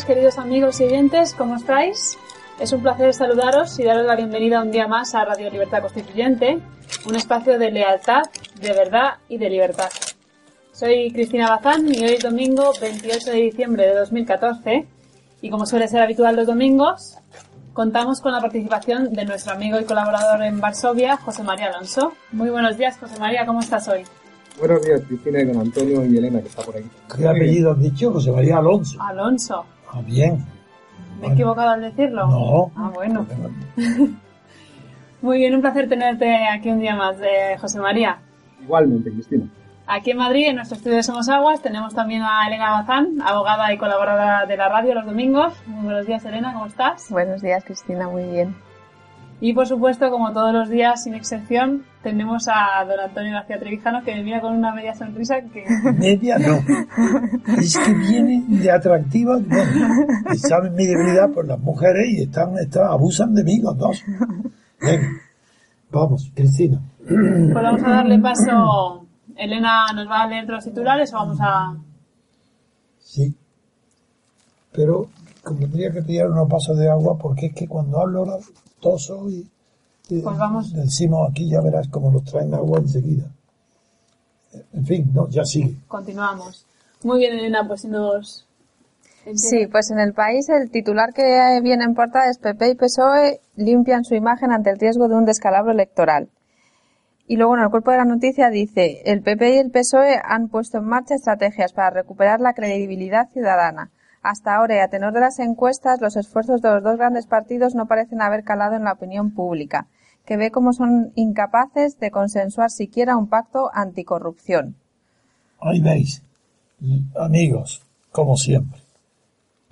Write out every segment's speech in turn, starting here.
Días queridos amigos y oyentes, ¿cómo estáis? Es un placer saludaros y daros la bienvenida un día más a Radio Libertad Constituyente, un espacio de lealtad, de verdad y de libertad. Soy Cristina Bazán y hoy es domingo 28 de diciembre de 2014 y como suele ser habitual los domingos, contamos con la participación de nuestro amigo y colaborador en Varsovia, José María Alonso. Muy buenos días, José María, ¿cómo estás hoy? Buenos días, Cristina, y don Antonio y Elena, que está por ahí. ¿Qué apellido has dicho? José María Alonso. Alonso. Ah, bien. ¿Me he equivocado al decirlo? No. Ah, bueno. Muy bien, un placer tenerte aquí un día más, eh, José María. Igualmente, Cristina. Aquí en Madrid, en nuestro estudio de Somos Aguas, tenemos también a Elena Bazán, abogada y colaboradora de la radio los domingos. Muy buenos días, Elena, ¿cómo estás? Buenos días, Cristina, muy bien. Y por supuesto, como todos los días, sin excepción, tenemos a don Antonio García Trevijano que me mira con una media sonrisa que... Media no. Es que viene de atractiva. Y saben mi debilidad por las mujeres y están, están, abusan de mí los dos. Venga, vamos, Cristina. Pues vamos a darle paso. Elena nos va a leer los titulares o vamos a... Sí. Pero convendría que pidiera unos pasos de agua porque es que cuando hablo ahora y, y Pues vamos. decimos aquí ya verás cómo nos traen agua enseguida. En fin, no, ya sigue. Continuamos. Muy bien, Elena, pues si nos... Sí, pues en el país el titular que viene en portada es PP y PSOE limpian su imagen ante el riesgo de un descalabro electoral. Y luego en el cuerpo de la noticia dice, el PP y el PSOE han puesto en marcha estrategias para recuperar la credibilidad ciudadana. Hasta ahora, y a tenor de las encuestas, los esfuerzos de los dos grandes partidos no parecen haber calado en la opinión pública, que ve cómo son incapaces de consensuar siquiera un pacto anticorrupción. Ahí veis, amigos, como siempre.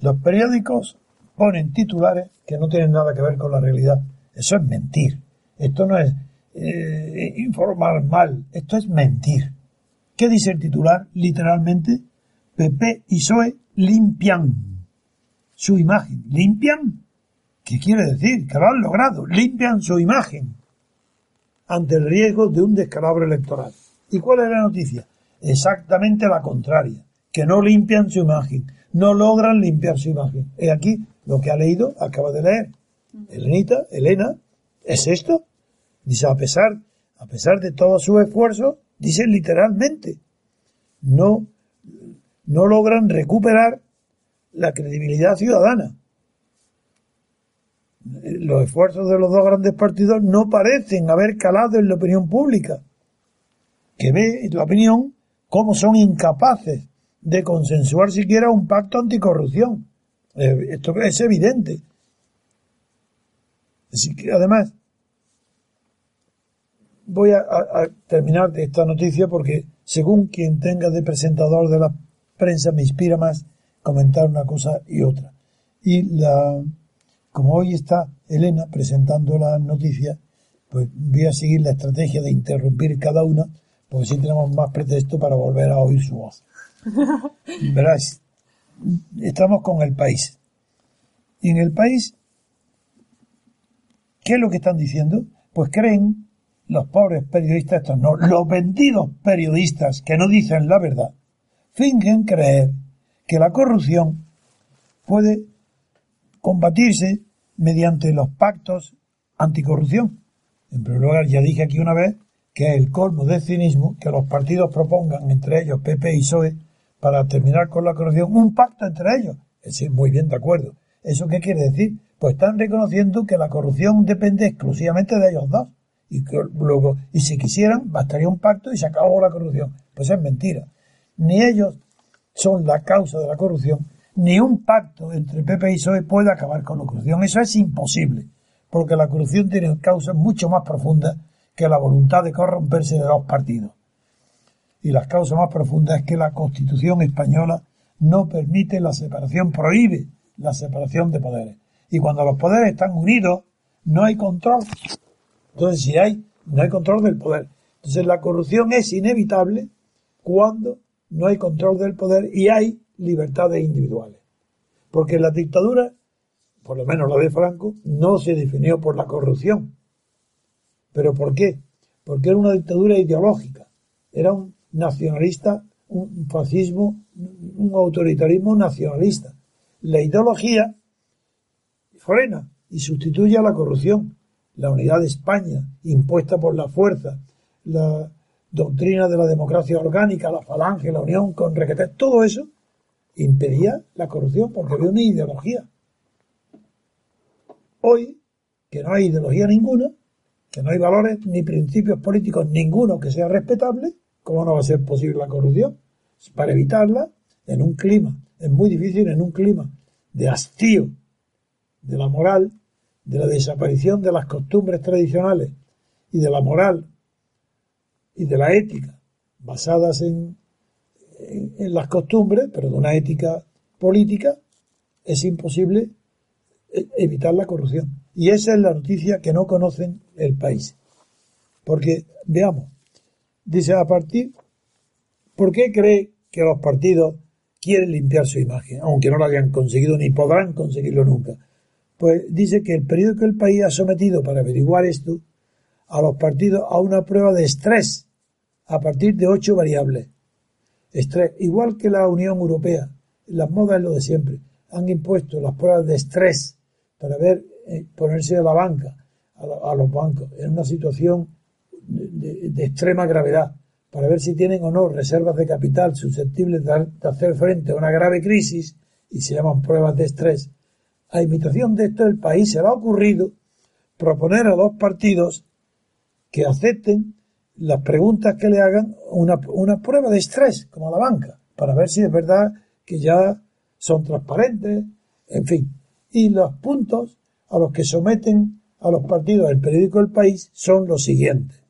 Los periódicos ponen titulares que no tienen nada que ver con la realidad. Eso es mentir. Esto no es eh, informar mal, esto es mentir. ¿Qué dice el titular? Literalmente, PP y PSOE limpian su imagen. ¿Limpian? ¿Qué quiere decir? Que lo han logrado. Limpian su imagen ante el riesgo de un descalabro electoral. ¿Y cuál es la noticia? Exactamente la contraria. Que no limpian su imagen. No logran limpiar su imagen. Y aquí lo que ha leído, acaba de leer. Elenita, Elena, ¿es esto? Dice, a pesar, a pesar de todo su esfuerzo, dice literalmente, no, no logran recuperar la credibilidad ciudadana. Los esfuerzos de los dos grandes partidos no parecen haber calado en la opinión pública, que ve la opinión cómo son incapaces de consensuar siquiera un pacto anticorrupción. Eh, Esto es evidente. Así que, además, voy a, a- terminar esta noticia porque según quien tenga de presentador de la prensa me inspira más comentar una cosa y otra. Y la, como hoy está Elena presentando la noticia, pues voy a seguir la estrategia de interrumpir cada una, porque así tenemos más pretexto para volver a oír su voz. Verás, estamos con el país. Y en el país, ¿qué es lo que están diciendo? Pues creen los pobres periodistas, estos no, los vendidos periodistas que no dicen la verdad, fingen creer que la corrupción puede combatirse mediante los pactos anticorrupción. En primer lugar, ya dije aquí una vez que es el colmo de cinismo que los partidos propongan, entre ellos PP y PSOE, para terminar con la corrupción, un pacto entre ellos. Es decir, muy bien, de acuerdo. ¿Eso qué quiere decir? Pues están reconociendo que la corrupción depende exclusivamente de ellos dos. Y que luego, y si quisieran, bastaría un pacto y se acabó la corrupción. Pues es mentira. Ni ellos son la causa de la corrupción, ni un pacto entre PP y PSOE puede acabar con la corrupción. Eso es imposible, porque la corrupción tiene causas mucho más profundas que la voluntad de corromperse de dos partidos. Y las causas más profundas es que la Constitución española no permite la separación, prohíbe la separación de poderes. Y cuando los poderes están unidos, no hay control. Entonces, si hay, no hay control del poder. Entonces, la corrupción es inevitable cuando no hay control del poder y hay libertades individuales. Porque la dictadura, por lo menos la de Franco, no se definió por la corrupción. ¿Pero por qué? Porque era una dictadura ideológica. Era un nacionalista, un fascismo, un autoritarismo nacionalista. La ideología frena y sustituye a la corrupción. La unidad de España, impuesta por la fuerza, la doctrina de la democracia orgánica, la falange, la unión con requete, todo eso impedía la corrupción porque había una ideología. Hoy, que no hay ideología ninguna, que no hay valores ni principios políticos ninguno que sea respetable, ¿cómo no va a ser posible la corrupción? Para evitarla, en un clima, es muy difícil en un clima de hastío de la moral, de la desaparición de las costumbres tradicionales y de la moral y de la ética basadas en, en, las costumbres, pero de una ética política, es imposible e, evitar la corrupción. Y esa es la noticia que no conocen el país. Porque, veamos, dice a partir, ¿por qué cree que los partidos quieren limpiar su imagen, aunque no lo hayan conseguido ni podrán conseguirlo nunca? Pues dice que el periódico El País ha sometido para averiguar esto a los partidos a una prueba de estrés a partir de ocho variables. Estrés, igual que la Unión Europea, las modas es lo de siempre, han impuesto las pruebas de estrés para ver, eh, ponerse a la banca, a, los bancos, en una situación de, extrema gravedad, para ver si tienen o no reservas de capital susceptibles de, de hacer frente a una grave crisis, y se llaman pruebas de estrés. A imitación de esto, el país se le ha ocurrido proponer a dos partidos que acepten las preguntas que le hagan una, una prueba de estrés, como a la banca, para ver si es verdad que ya son transparentes, en fin. Y los puntos a los que someten a los partidos del periódico El País son los siguientes.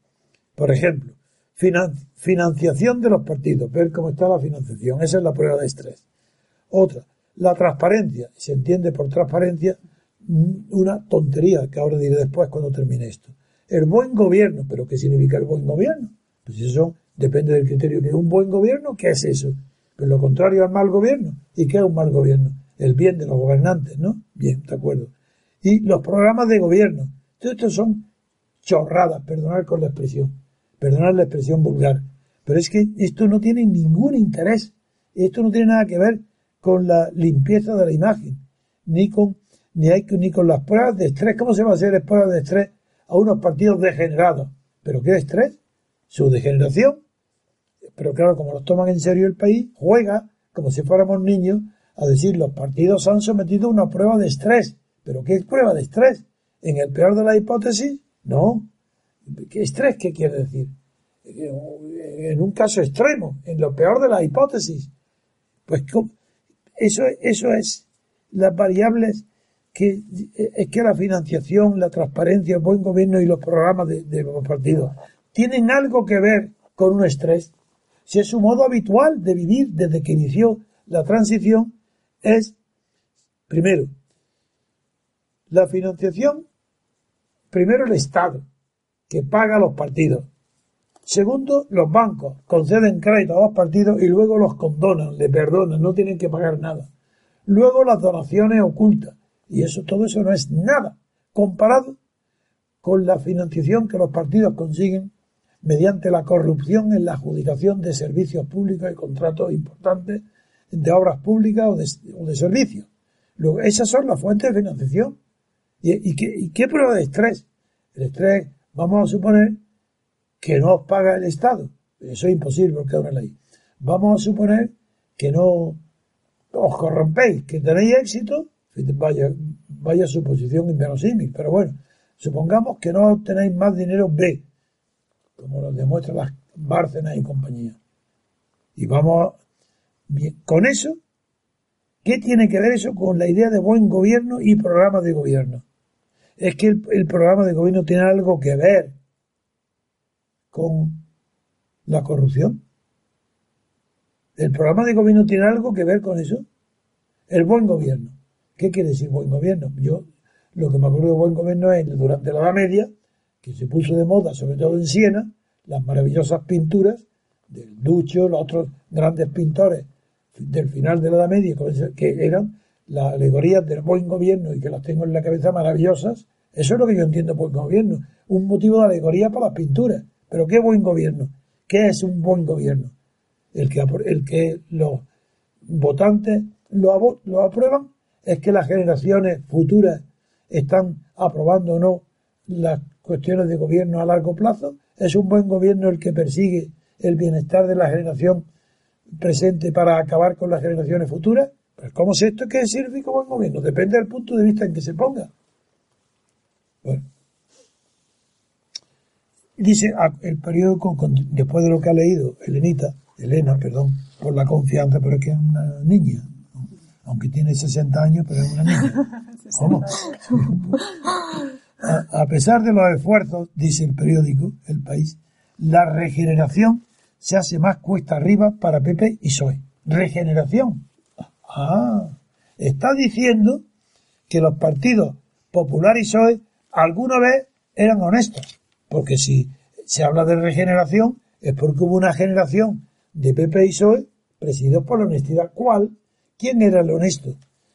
Por ejemplo, financiación de los partidos, ver cómo está la financiación, esa es la prueba de estrés. Otra, la transparencia, se entiende por transparencia una tontería que ahora diré después cuando termine esto. El buen gobierno, pero ¿qué significa el buen gobierno? Pues eso depende del criterio que es un buen gobierno, ¿qué es eso? Pues lo contrario al mal gobierno. ¿Y qué es un mal gobierno? El bien de los gobernantes, ¿no? Bien, de acuerdo. Y los programas de gobierno. Todo esto son chorradas, perdonar con la expresión, perdonar la expresión vulgar. Pero es que esto no tiene ningún interés. Esto no tiene nada que ver con la limpieza de la imagen, ni con, ni, hay, ni con las pruebas de estrés. ¿Cómo se va a hacer pruebas de estrés a unos partidos degenerados. ¿Pero qué estrés? Su degeneración. Pero claro, como los toman en serio el país, juega como si fuéramos niños a decir los partidos han sometido a una prueba de estrés. ¿Pero qué es prueba de estrés? ¿En el peor de la hipótesis? No. ¿Qué estrés qué quiere decir? En un caso extremo, en lo peor de la hipótesis. Pues eso, eso es las variables es que la financiación, la transparencia, el buen gobierno y los programas de, los partidos tienen algo que ver con un estrés. Si es su modo habitual de vivir desde que inició la transición, es, primero, la financiación, primero el Estado, que paga a los partidos. Segundo, los bancos conceden crédito a los partidos y luego los condonan, le perdonan, no tienen que pagar nada. Luego las donaciones ocultas y eso, todo eso no es nada comparado con la financiación que los partidos consiguen mediante la corrupción en la adjudicación de servicios públicos y contratos importantes de obras públicas o de, servicios. Luego, esas son las fuentes de financiación. ¿Y, qué, ¿Y, qué, prueba de estrés? El estrés, vamos a suponer que no os paga el Estado. Eso es imposible porque es una ley. Vamos a suponer que no os corrompéis, que tenéis éxito, vaya, vaya suposición inverosímil, pero bueno, supongamos que no tenéis más dinero B, como lo demuestran las Bárcenas y compañía. Y vamos, bien, con eso, ¿qué tiene que ver eso con la idea de buen gobierno y programa de gobierno? Es que el programa de gobierno tiene algo que ver con la corrupción. ¿El programa de gobierno tiene algo que ver con eso? El buen gobierno. ¿Qué quiere decir buen gobierno? Yo lo que me acuerdo de buen gobierno es durante la Edad Media, que se puso de moda, sobre todo en Siena, las maravillosas pinturas del Ducho, los otros grandes pintores del final de la Edad Media, que eran las alegorías del buen gobierno y que las tengo en la cabeza maravillosas. Eso es lo que yo entiendo por gobierno. Un motivo de alegoría para las pinturas. Pero ¿qué buen gobierno? ¿Qué es un buen gobierno? El que, el que los votantes lo aprueban es que las generaciones futuras están aprobando o no las cuestiones de gobierno a largo plazo. Es un buen gobierno el que persigue el bienestar de la generación presente para acabar con las generaciones futuras. Pues ¿cómo es esto que sirve como buen gobierno? Depende del punto de vista en que se ponga. Bueno. Dice ah, el periódico, después de lo que ha leído Elenita, Elena, perdón, por la confianza, pero es que es una niña, aunque tiene 60 años, pero es una niña. ¿Cómo? A, a, pesar de los esfuerzos, dice el periódico El País, la regeneración se hace más cuesta arriba para Pepe y Soe. Regeneración. Ah, está diciendo que los partidos Popular y Soe alguna vez eran honestos porque si se habla de regeneración, es porque hubo una generación de Pepe y PSOE presididos por la honestidad. ¿Cuál? ¿Quién era el honesto?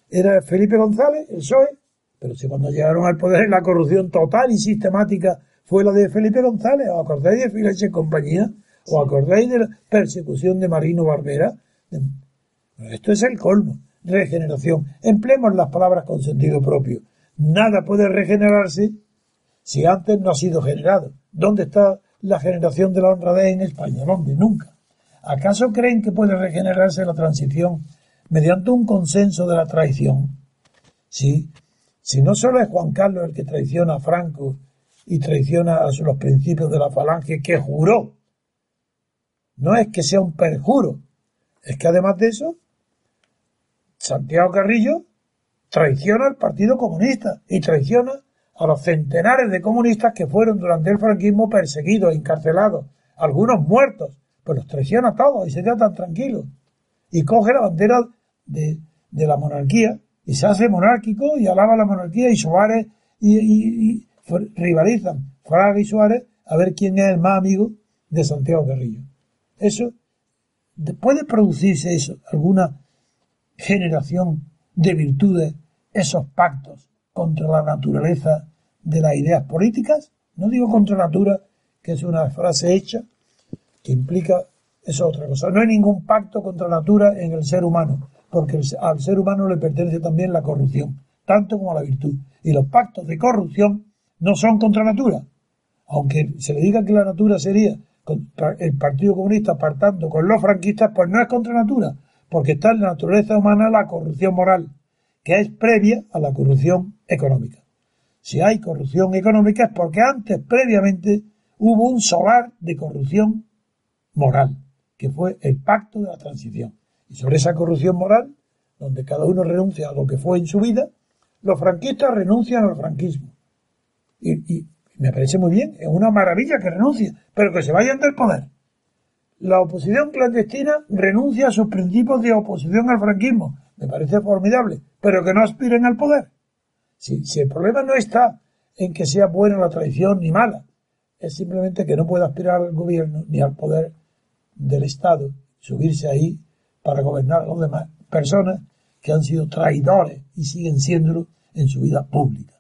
¿Era Felipe González, el PSOE? Pero si cuando llegaron al poder la corrupción total y sistemática fue la de Felipe González, ¿os acordáis de Fileche y compañía? ¿Os acordáis de la persecución de Marino Barbera? Esto es el colmo. Regeneración. Empleemos las palabras con sentido propio. Nada puede regenerarse si antes no ha sido generado. ¿Dónde está la generación de la honradez en España? ¿Dónde? Nunca. ¿Acaso creen que puede regenerarse la transición mediante un consenso de la traición? Sí. Si no solo es Juan Carlos el que traiciona a Franco y traiciona a los principios de la falange que juró, no es que sea un perjuro, es que además de eso, Santiago Carrillo traiciona al Partido Comunista y traiciona a los centenares de comunistas que fueron durante el franquismo perseguidos, encarcelados, algunos muertos, pues los traiciona a todos y se queda tan tranquilo. Y coge la bandera de, de, la monarquía y se hace monárquico y alaba la monarquía y Suárez y, y, rivalizan, Fraga y Suárez, a ver quién es el más amigo de Santiago Guerrillo. Eso, puede producirse eso, alguna generación de virtudes, esos pactos contra la naturaleza de las ideas políticas. No digo contra natura, que es una frase hecha, que implica, eso otra cosa. No hay ningún pacto contra la natura en el ser humano, porque al ser humano le pertenece también la corrupción, tanto como la virtud. Y los pactos de corrupción no son contra natura. Aunque se le diga que la natura sería el Partido Comunista apartando con los franquistas, pues no es contra natura, porque está en la naturaleza humana la corrupción moral que es previa a la corrupción económica. Si hay corrupción económica es porque antes, previamente, hubo un solar de corrupción moral, que fue el pacto de la transición. Y sobre esa corrupción moral, donde cada uno renuncia a lo que fue en su vida, los franquistas renuncian al franquismo. Y, me parece muy bien, es una maravilla que renuncien, pero que se vayan del poder. La oposición clandestina renuncia a sus principios de oposición al franquismo, me parece formidable, pero que no aspiren al poder. Si, si el problema no está en que sea buena la traición ni mala, es simplemente que no puede aspirar al gobierno ni al poder del Estado, subirse ahí para gobernar a los demás personas que han sido traidores y siguen siéndolo en su vida pública.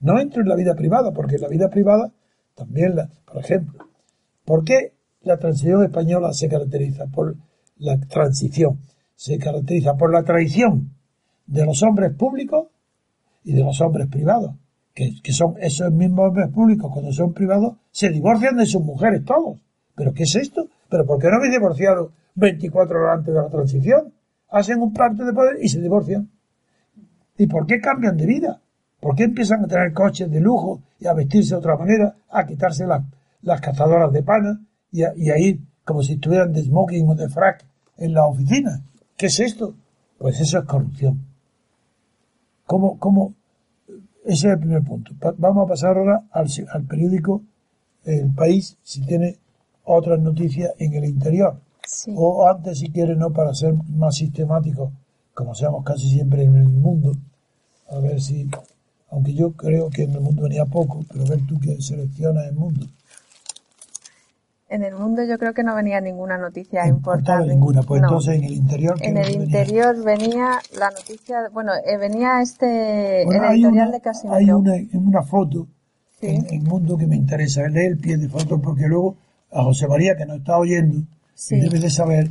No entro en la vida privada, porque en la vida privada también, la, por ejemplo, ¿por qué la transición española se caracteriza por la transición? se caracteriza por la traición de los hombres públicos y de los hombres privados. que, que son esos mismos hombres públicos cuando son privados, se divorcian de sus mujeres todos. ¿Pero qué es esto? ¿Pero por qué no habéis divorciado 24 horas antes de la transición? Hacen un pacto de poder y se divorcian. ¿Y por qué cambian de vida? ¿Por qué empiezan a tener coches de lujo y a vestirse de otra manera, a quitarse las, las cazadoras de pana y a, ir como si estuvieran de smoking o de frac en la oficina? ¿Qué es esto? Pues eso es corrupción. ¿Cómo, cómo? Ese es el primer punto. Vamos a pasar ahora al, al periódico El País, si tiene otras noticias en el interior. Sí. O antes, si quiere, no, para ser más sistemáticos, como seamos casi siempre en el mundo. A ver si, aunque yo creo que en el mundo venía poco, pero a ver tú que seleccionas el mundo. En el mundo yo creo que no venía ninguna noticia No importante. ninguna, pues No. entonces en el interior. ¿qué En el venía? interior venía la noticia, bueno, eh, venía este, Bueno, el editorial una, de Casimiro. hay una, foto Sí. en el mundo que me interesa. Lee el pie de foto porque luego a José María, que nos está oyendo, Sí. debe de saber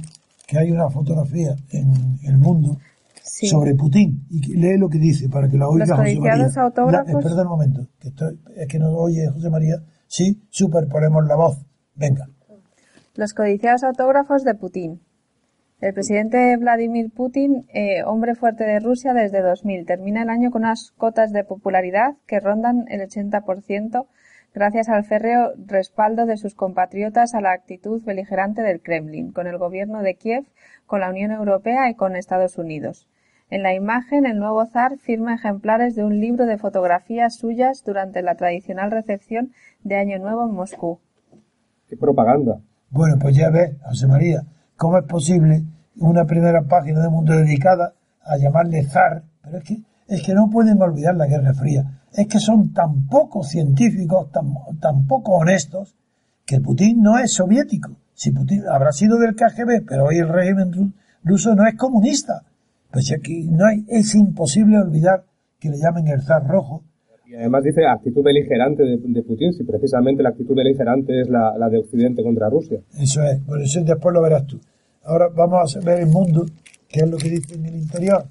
que hay una fotografía en el mundo Sí. sobre Putin. Y lee lo que dice para que la oiga Los José María. autógrafos. La- espera un momento, que estoy- es que no oye José María. Sí, superponemos la voz. Venga. Los codiciados autógrafos de Putin. El presidente Vladimir Putin, eh, hombre fuerte de Rusia desde 2000, termina el año con unas cotas de popularidad que rondan el 80% gracias al férreo respaldo de sus compatriotas a la actitud beligerante del Kremlin, con el gobierno de Kiev, con la Unión Europea y con Estados Unidos. En la imagen, el nuevo zar firma ejemplares de un libro de fotografías suyas durante la tradicional recepción de Año Nuevo en Moscú. Qué propaganda. Bueno, pues ya ves, José María, cómo es posible una primera página de Mundo dedicada a llamarle zar, pero es que, es que no pueden olvidar la Guerra Fría. Es que son tan poco científicos, tan, tan poco honestos, que Putin no es soviético. Si Putin habrá sido del KGB, pero hoy el régimen ru- ruso no es comunista. Pues aquí no hay, es imposible olvidar que le llamen el zar rojo, Y además dice actitud beligerante de, de Putin, si precisamente la actitud beligerante es la, la de Occidente contra Rusia. Eso es, por eso después lo verás tú. Ahora vamos a ver el mundo, que es lo que dice en el interior.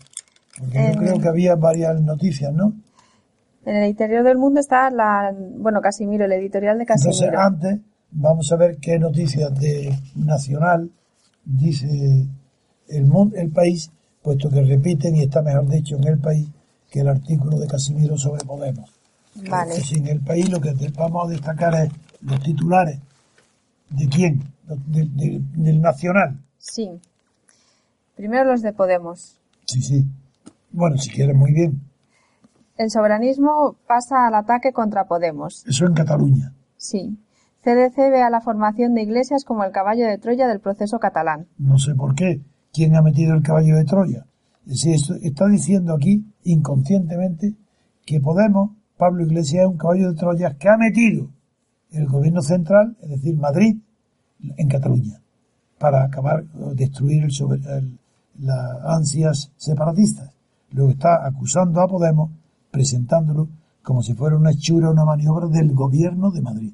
Porque yo En- creo que había varias noticias, ¿no? En el interior del mundo está la, bueno, Casimiro, el editorial de Entonces, Casimiro. antes vamos a ver qué noticias de Nacional dice el, mu- el país, puesto que repiten y está mejor dicho en el país que el artículo de Casimiro sobre Podemos. Vale. Si en el país lo que vamos a destacar es los titulares. ¿De quién? De- de- del Nacional. Sí. Primero los de Podemos. Sí, sí. Bueno, si quieres, muy bien. El soberanismo pasa al ataque contra Podemos. Eso en Cataluña. Sí. CDC ve a la formación de iglesias como el caballo de Troya del proceso catalán. No sé por qué. ¿Quién ha metido el caballo de Troya? Es decir, esto- está diciendo aquí, inconscientemente, que Podemos, Pablo Iglesias, es un caballo de Troya que ha metido el gobierno central, es decir, Madrid, en Cataluña, para acabar destruir el- las ansias separatistas. Luego está acusando a Podemos, presentándolo como si fuera una hechura, una maniobra del gobierno de Madrid.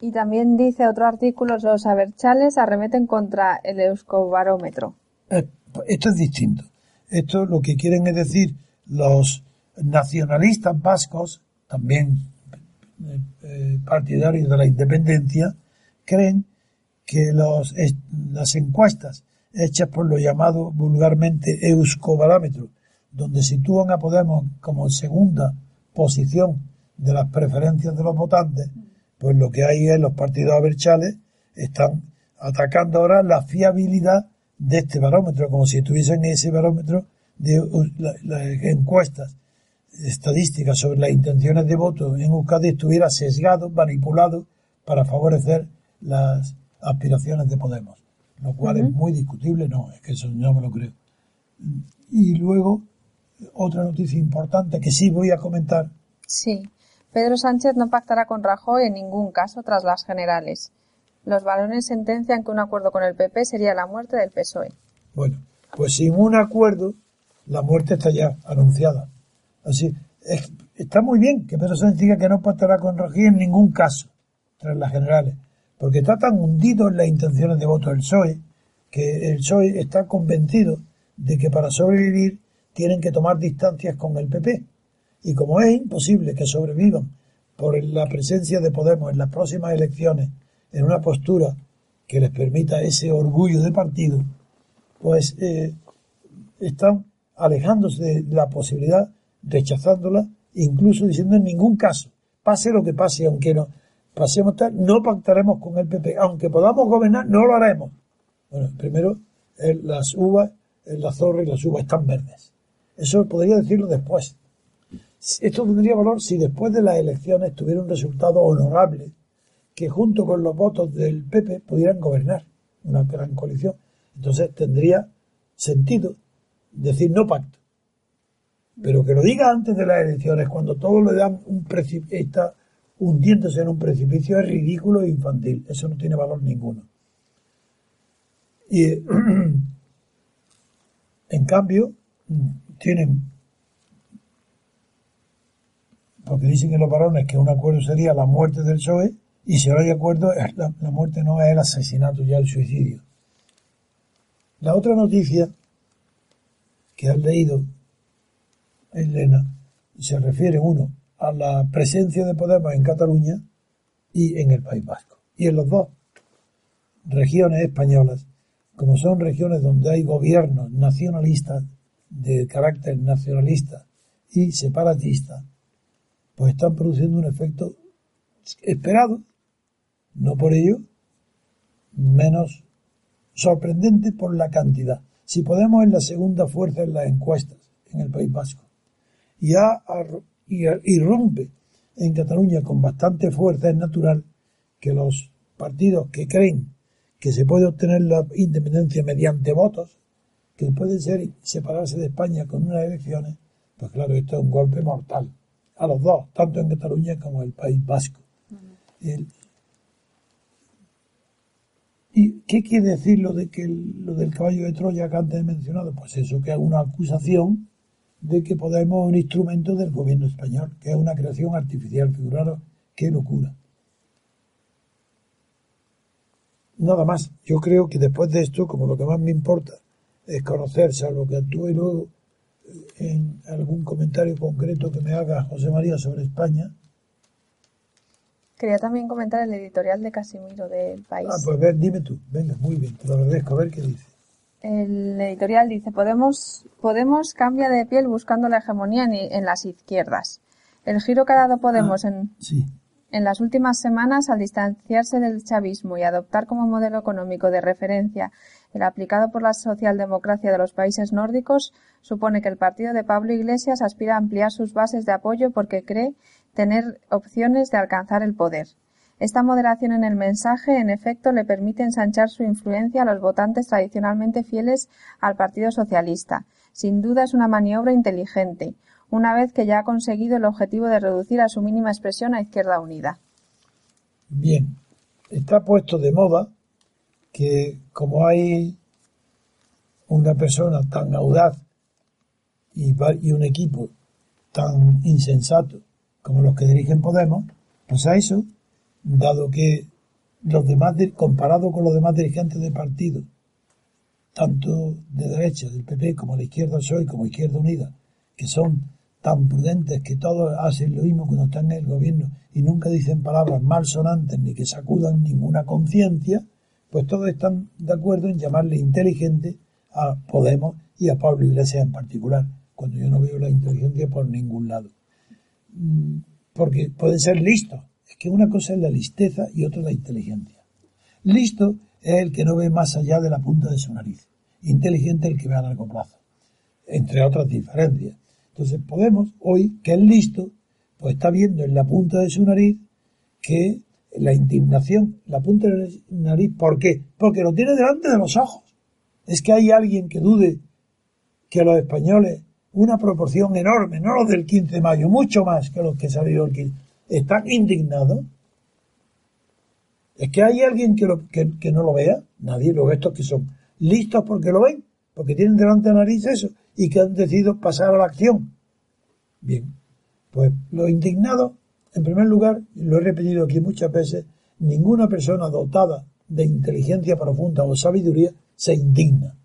Y también dice otro artículo, los abertzales arremeten contra el euskobarómetro. Eh, Esto es distinto. Esto lo que quieren es decir los nacionalistas vascos, también eh, partidarios de la independencia, creen que los, las encuestas hechas por lo llamado vulgarmente euskobarómetro, donde sitúan a Podemos como segunda posición de las preferencias de los votantes, pues lo que hay es los partidos abertzales están atacando ahora la fiabilidad de este barómetro, como si tuviesen ese barómetro de uh, la- las encuestas estadísticas sobre las intenciones de voto en Euskadi estuviera sesgado, manipulado para favorecer las aspiraciones de Podemos, lo cual es muy discutible, no, es que eso no me lo creo. Y luego, otra noticia importante que sí voy a comentar, Sí. Pedro Sánchez no pactará con Rajoy en ningún caso tras las generales. Los varones sentencian que un acuerdo con el PP sería la muerte del PSOE. Bueno, pues sin un acuerdo, la muerte está ya anunciada. Así, es- está muy bien que Pedro Sánchez diga que no pactará con Rajoy en ningún caso, tras las generales, porque está tan hundido en las intenciones de voto del PSOE, que el PSOE está convencido de que para sobrevivir tienen que tomar distancias con el PP. Y como es imposible que sobrevivan por la presencia de Podemos en las próximas elecciones en una postura que les permita ese orgullo de partido, pues eh, están alejándose de la posibilidad, rechazándola, incluso diciendo en ningún caso, pase lo que pase, aunque no pasemos tal, no pactaremos con el PP, aunque podamos gobernar, no lo haremos. Bueno, primero, las uvas, la zorra y las uvas están verdes. Eso podría decirlo después. Esto tendría valor si después de las elecciones tuviera un resultado honorable que junto con los votos del PP pudieran gobernar una gran coalición. Entonces tendría sentido decir no pacto. Pero que lo diga antes de las elecciones, cuando todos le dan un está hundiéndose en un precipicio, es ridículo e infantil. Eso no tiene valor ninguno. Y en cambio, tienen, porque dicen que los varones que un acuerdo sería la muerte del PSOE, y si ahora hay acuerdo, la, la muerte no es el asesinato, ya el suicidio. La otra noticia que has leído, Elena, se refiere uno a la presencia de Podemos en Cataluña y en el País Vasco. Y en las dos regiones españolas, como son regiones donde hay gobiernos nacionalistas, de carácter nacionalista y separatista, pues están produciendo un efecto esperado, no por ello menos sorprendente por la cantidad. Si Podemos es la segunda fuerza en las encuestas en el País Vasco y, ha, y, rompe en Cataluña con bastante fuerza, es natural que los partidos que creen que se puede obtener la independencia mediante votos, que puede ser separarse de España con unas elecciones, pues claro, esto es un golpe mortal a los dos, tanto en Cataluña como en el País Vasco. ¿Y qué quiere decir lo de que lo del caballo de Troya que antes he mencionado? Pues eso, que es una acusación de que Podemos un instrumento del gobierno español, que es una creación artificial. Figuraros qué locura. Nada más. Yo creo que después de esto, como lo que más me importa es conocer, salvo que actúe luego en algún comentario concreto que me haga José María sobre España, Quería también comentar el editorial de Casimiro del país. Ah, pues ver, dime tú. Venga, muy bien, te lo agradezco. A ver qué dice. El editorial dice, Podemos, Podemos cambia de piel buscando la hegemonía en, en las izquierdas. El giro que ha dado Podemos Ah, en, Sí. en las últimas semanas al distanciarse del chavismo y adoptar como modelo económico de referencia el aplicado por la socialdemocracia de los países nórdicos supone que el partido de Pablo Iglesias aspira a ampliar sus bases de apoyo porque cree tener opciones de alcanzar el poder. Esta moderación en el mensaje, en efecto, le permite ensanchar su influencia a los votantes tradicionalmente fieles al Partido Socialista. Sin duda es una maniobra inteligente, una vez que ya ha conseguido el objetivo de reducir a su mínima expresión a Izquierda Unida. Bien. Está puesto de moda que como hay una persona tan audaz y, un equipo tan insensato como los que dirigen Podemos, pues a eso, dado que los demás, comparado con los demás dirigentes de partido, tanto de derecha, del PP, como de izquierda Soy, como Izquierda Unida, que son tan prudentes que todos hacen lo mismo cuando están en el gobierno y nunca dicen palabras malsonantes ni que sacudan ninguna conciencia, pues todos están de acuerdo en llamarle inteligente a Podemos y a Pablo Iglesias en particular, cuando yo no veo la inteligencia por ningún lado. Mm, Porque pueden ser listos. Es que una cosa es la listeza y otra la inteligencia. Listo es el que no ve más allá de la punta de su nariz. Inteligente el que ve a largo plazo. Entre otras diferencias. Entonces Podemos, hoy, que es listo, pues está viendo en la punta de su nariz que la indignación, la punta de la nariz, ¿por qué? Porque lo tiene delante de los ojos. Es que hay alguien que dude que los españoles, una proporción enorme, no los del 15 de mayo, mucho más que los que salieron el 15, están indignados. Es que hay alguien que, no lo vea, nadie, los estos que son listos porque lo ven, porque tienen delante de la nariz eso, y que han decidido pasar a la acción. Bien, pues los indignados, en primer lugar, lo he repetido aquí muchas veces, ninguna persona dotada de inteligencia profunda o sabiduría se indigna.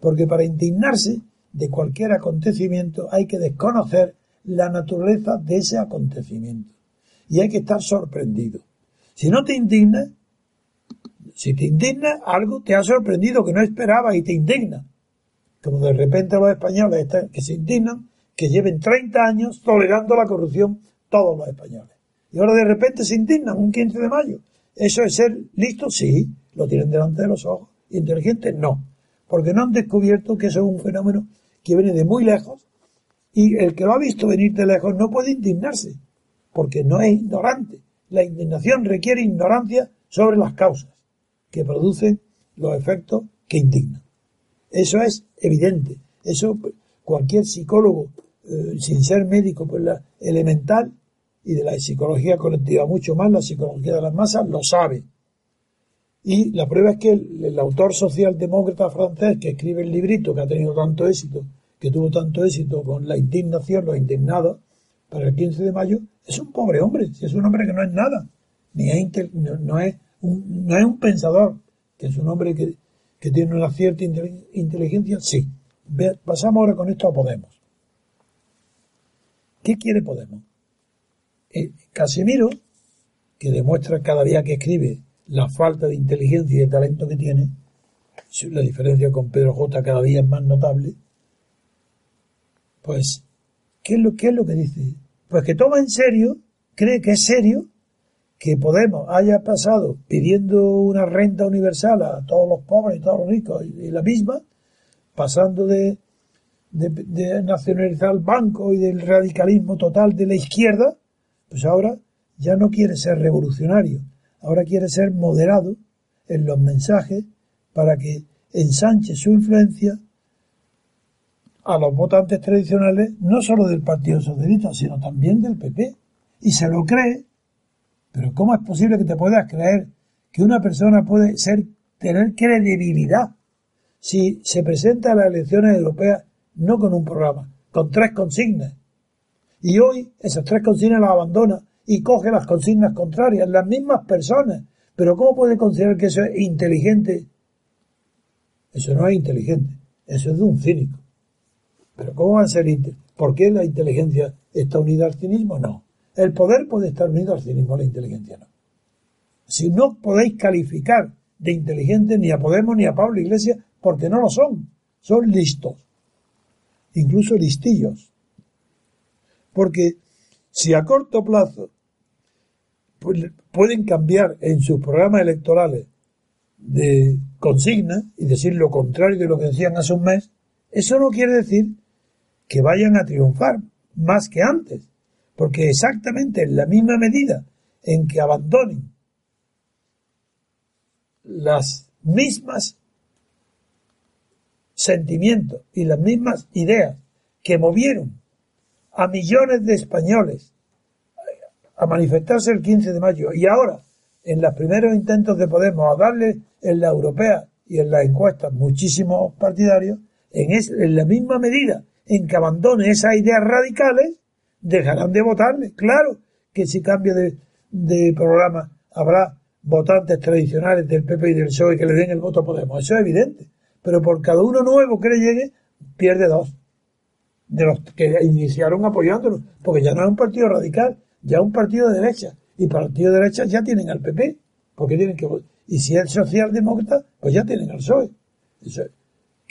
Porque para indignarse de cualquier acontecimiento hay que desconocer la naturaleza de ese acontecimiento. Y hay que estar sorprendido. Si no te indigna, si te indigna, algo te ha sorprendido que no esperabas y te indigna. Como de repente los españoles que se indignan, que lleven 30 años tolerando la corrupción todos los españoles. Y ahora de repente se indignan un 15 de mayo. ¿Eso es ser listo? Sí, lo tienen delante de los ojos. ¿Inteligente? No. Porque no han descubierto que eso es un fenómeno que viene de muy lejos y el que lo ha visto venir de lejos no puede indignarse, porque no es ignorante. La indignación requiere ignorancia sobre las causas que producen los efectos que indignan. Eso es evidente. Eso cualquier psicólogo, eh, sin ser médico, pues la elemental y de la psicología colectiva, mucho más la psicología de las masas, lo sabe. Y la prueba es que el, el autor socialdemócrata francés que escribe el librito que ha tenido tanto éxito, que tuvo tanto éxito con la indignación, los indignados, para el 15 de mayo, es un pobre hombre, es un hombre que no es nada, ni es no, es un, no es un pensador, que es un hombre que, tiene una cierta inteligencia, sí. pasamos ahora con esto a Podemos. ¿Qué quiere Podemos? Eh, Casimiro, que demuestra cada día que escribe la falta de inteligencia y de talento que tiene, la diferencia con Pedro J cada día es más notable, pues, ¿qué es lo, qué es lo que dice? Pues que toma en serio, cree que es serio, que Podemos haya pasado pidiendo una renta universal a todos los pobres y todos los ricos y, la misma, pasando de, de, nacionalizar el banco y del radicalismo total de la izquierda, pues ahora ya no quiere ser revolucionario, ahora quiere ser moderado en los mensajes para que ensanche su influencia a los votantes tradicionales, no solo del Partido Socialista, sino también del PP. Y se lo cree. Pero ¿cómo es posible que te puedas creer que una persona puede ser, tener credibilidad si se presenta a las elecciones europeas no con un programa, con tres consignas? Y hoy esas tres consignas las abandona y coge las consignas contrarias, las mismas personas. Pero ¿cómo puede considerar que eso es inteligente? Eso no es inteligente, eso es de un cínico. Pero ¿cómo va a ser? ¿Por qué la inteligencia está unida al cinismo? No. El poder puede estar unido al cinismo, la inteligencia no. Si no podéis calificar de inteligente ni a Podemos ni a Pablo Iglesias, porque no lo son. Son listos. Incluso listillos. Porque si a corto plazo pueden cambiar en sus programas electorales de consigna y decir lo contrario de lo que decían hace un mes, eso no quiere decir que vayan a triunfar más que antes, porque exactamente en la misma medida en que abandonen las mismas sentimientos y las mismas ideas que movieron a millones de españoles a manifestarse el 15 de mayo y ahora en los primeros intentos de Podemos a darle en la europea y en las encuestas muchísimos partidarios, en, en la misma medida en que abandone esas ideas radicales, dejarán de votarle. Claro que si cambia de, programa habrá votantes tradicionales del PP y del PSOE que le den el voto a Podemos. Eso es evidente. Pero por cada uno nuevo que le llegue, pierde dos. De los que iniciaron apoyándolo. Porque ya no es un partido radical, ya es un partido de derecha. Y partido de derecha ya tienen al PP. Porque tienen que Y si es socialdemócrata, pues ya tienen al PSOE. Eso,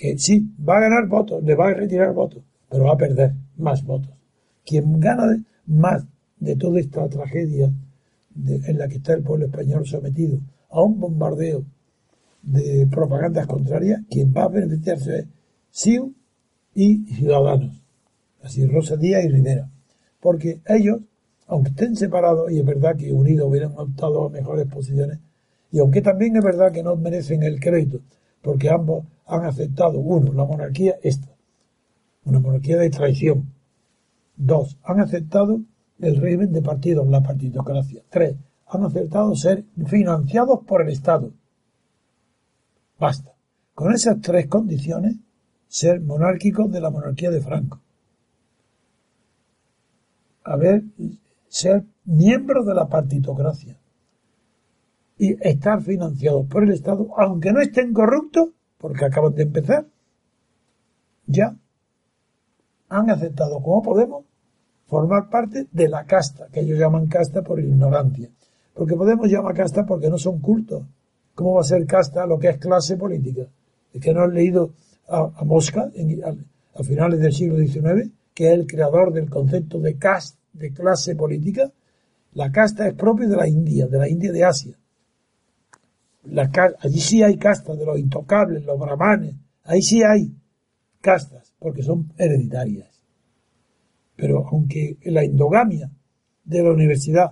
que sí, va a ganar votos, le va a retirar votos, pero va a perder más votos. Quien gana más de toda esta tragedia en la que está el pueblo español sometido a un bombardeo de propagandas contrarias, quien va a beneficiarse es CIU y Ciudadanos, así Rosa Díaz y Rivera, porque ellos, aunque estén separados, y es verdad que unidos hubieran optado a mejores posiciones, y aunque también es verdad que no merecen el crédito, porque ambos han aceptado, uno, la monarquía esta, una monarquía de traición. Dos, han aceptado el régimen de partidos, la partidocracia. Tres, han aceptado ser financiados por el Estado. Basta. Con esas tres condiciones, ser monárquicos de la monarquía de Franco. A ver, ser miembros de la partitocracia y estar financiados por el Estado, aunque no estén corruptos, porque acaban de empezar, ya, han aceptado, como Podemos, formar parte de la casta, que ellos llaman casta por ignorancia. Porque Podemos llama casta porque no son cultos. ¿Cómo va a ser casta lo que es clase política? Es que no han leído a, Mosca a, finales del siglo XIX, que es el creador del concepto de casta, de clase política. La casta es propia de la India, de la India de Asia. La, allí sí hay castas de los intocables, los brahmanes, ahí sí hay castas, porque son hereditarias. Pero aunque la endogamia de la universidad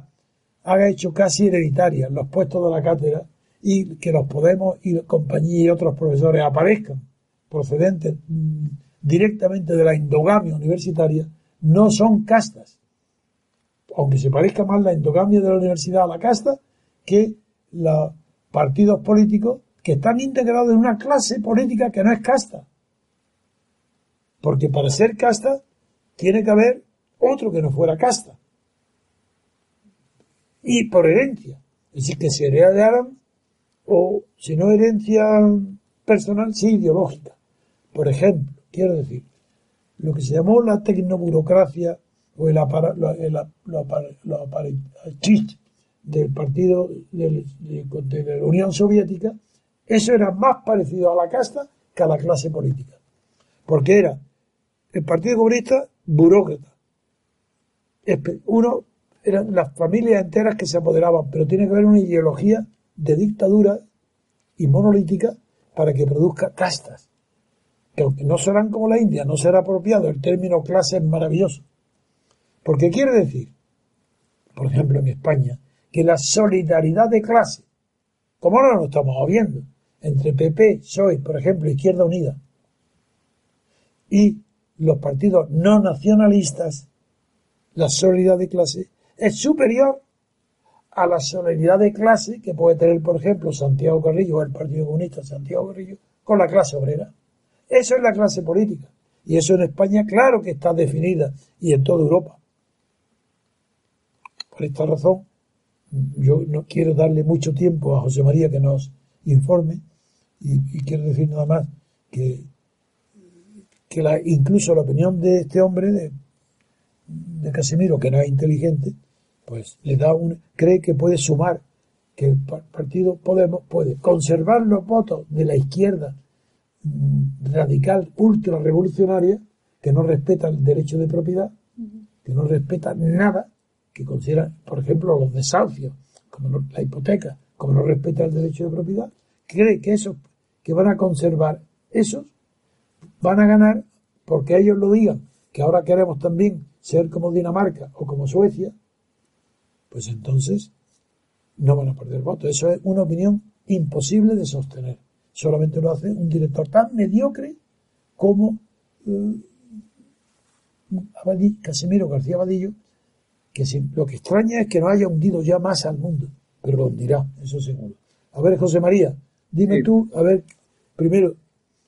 haga hecho casi hereditaria los puestos de la cátedra y que los Podemos y compañía y otros profesores aparezcan procedentes mm, directamente de la endogamia universitaria, no son castas. Aunque se parezca más la endogamia de la universidad a la casta que los partidos políticos que están integrados en una clase política que no es casta. Porque para ser casta tiene que haber otro que no fuera casta. Y por herencia. Es decir, que se heredaran, o si no herencia personal, sí ideológica. Por ejemplo, quiero decir, lo que se llamó la tecnoburocracia o el, del partido de, la Unión Soviética, eso era más parecido a la casta que a la clase política. Porque era el Partido Comunista burócrata. Uno, eran las familias enteras que se apoderaban, pero tiene que haber una ideología de dictadura y monolítica para que produzca castas. Que aunque no serán como la India, no será apropiado el término clase es maravilloso. Porque quiere decir, por ejemplo en España, que la solidaridad de clase, como ahora lo estamos viendo, entre PP, PSOE, por ejemplo, Izquierda Unida, y los partidos no nacionalistas, la solidaridad de clase es superior a la solidaridad de clase que puede tener, por ejemplo, Santiago Carrillo o el Partido Comunista Santiago Carrillo con la clase obrera. Eso es la clase política. Y eso en España, claro que está definida y en toda Europa. Por esta razón, yo no quiero darle mucho tiempo a José María que nos informe y, quiero decir nada más que, que la, incluso la opinión de este hombre, de, de Casimiro, que no es inteligente, pues le da un, cree que puede sumar, que el partido Podemos puede conservar los votos de la izquierda mm, radical, ultra revolucionaria, que no respeta el derecho de propiedad, que no respeta nada, que considera, por ejemplo, los desahucios, como la hipoteca, como no respeta el derecho de propiedad, cree que esos que van a conservar esos van a ganar porque ellos lo digan, que ahora queremos también ser como Dinamarca o como Suecia, pues entonces no van a perder votos. Eso es una opinión imposible de sostener. Solamente lo hace un director tan mediocre como eh, Casimiro García Vadillo, que lo que extraña es que no haya hundido ya más al mundo, pero lo hundirá, eso seguro. A ver, José María, dime tú, a ver, primero,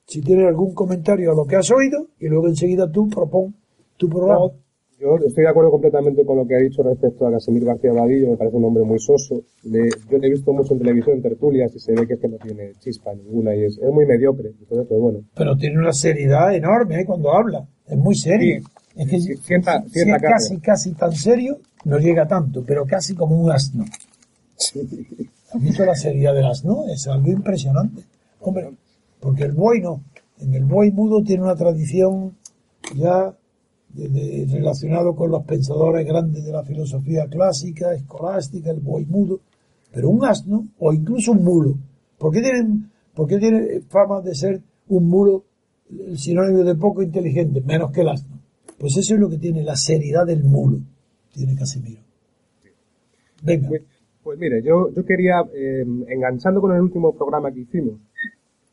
si tienes algún comentario a lo que has oído y luego enseguida tú propon tu programa. yo estoy de acuerdo completamente con lo que ha dicho respecto a Casimir García Vadillo, me parece un hombre muy soso. yo le he visto mucho en televisión, en tertulias, y se ve que es que no tiene chispa ninguna y es, muy mediocre. Entonces, pues bueno. Pero tiene una seriedad enorme ¿eh? cuando habla, es muy serio. Es que si, es casi, casi tan serio, no llega tanto, pero casi como un asno. ¿Has visto la seriedad del asno? Es algo impresionante. Hombre, porque el buey no. En el buey mudo tiene una tradición ya relacionado con los pensadores grandes de la filosofía clásica, escolástica, el buey mudo. Pero un asno, o incluso un mulo, ¿por qué tienen, por qué tiene fama de ser un mulo el sinónimo de poco inteligente, menos que el asno? Pues eso es lo que tiene la seriedad del mulo, tiene Casimiro. Venga. Pues, pues mire, yo, yo quería, eh, enganchando con el último programa que hicimos,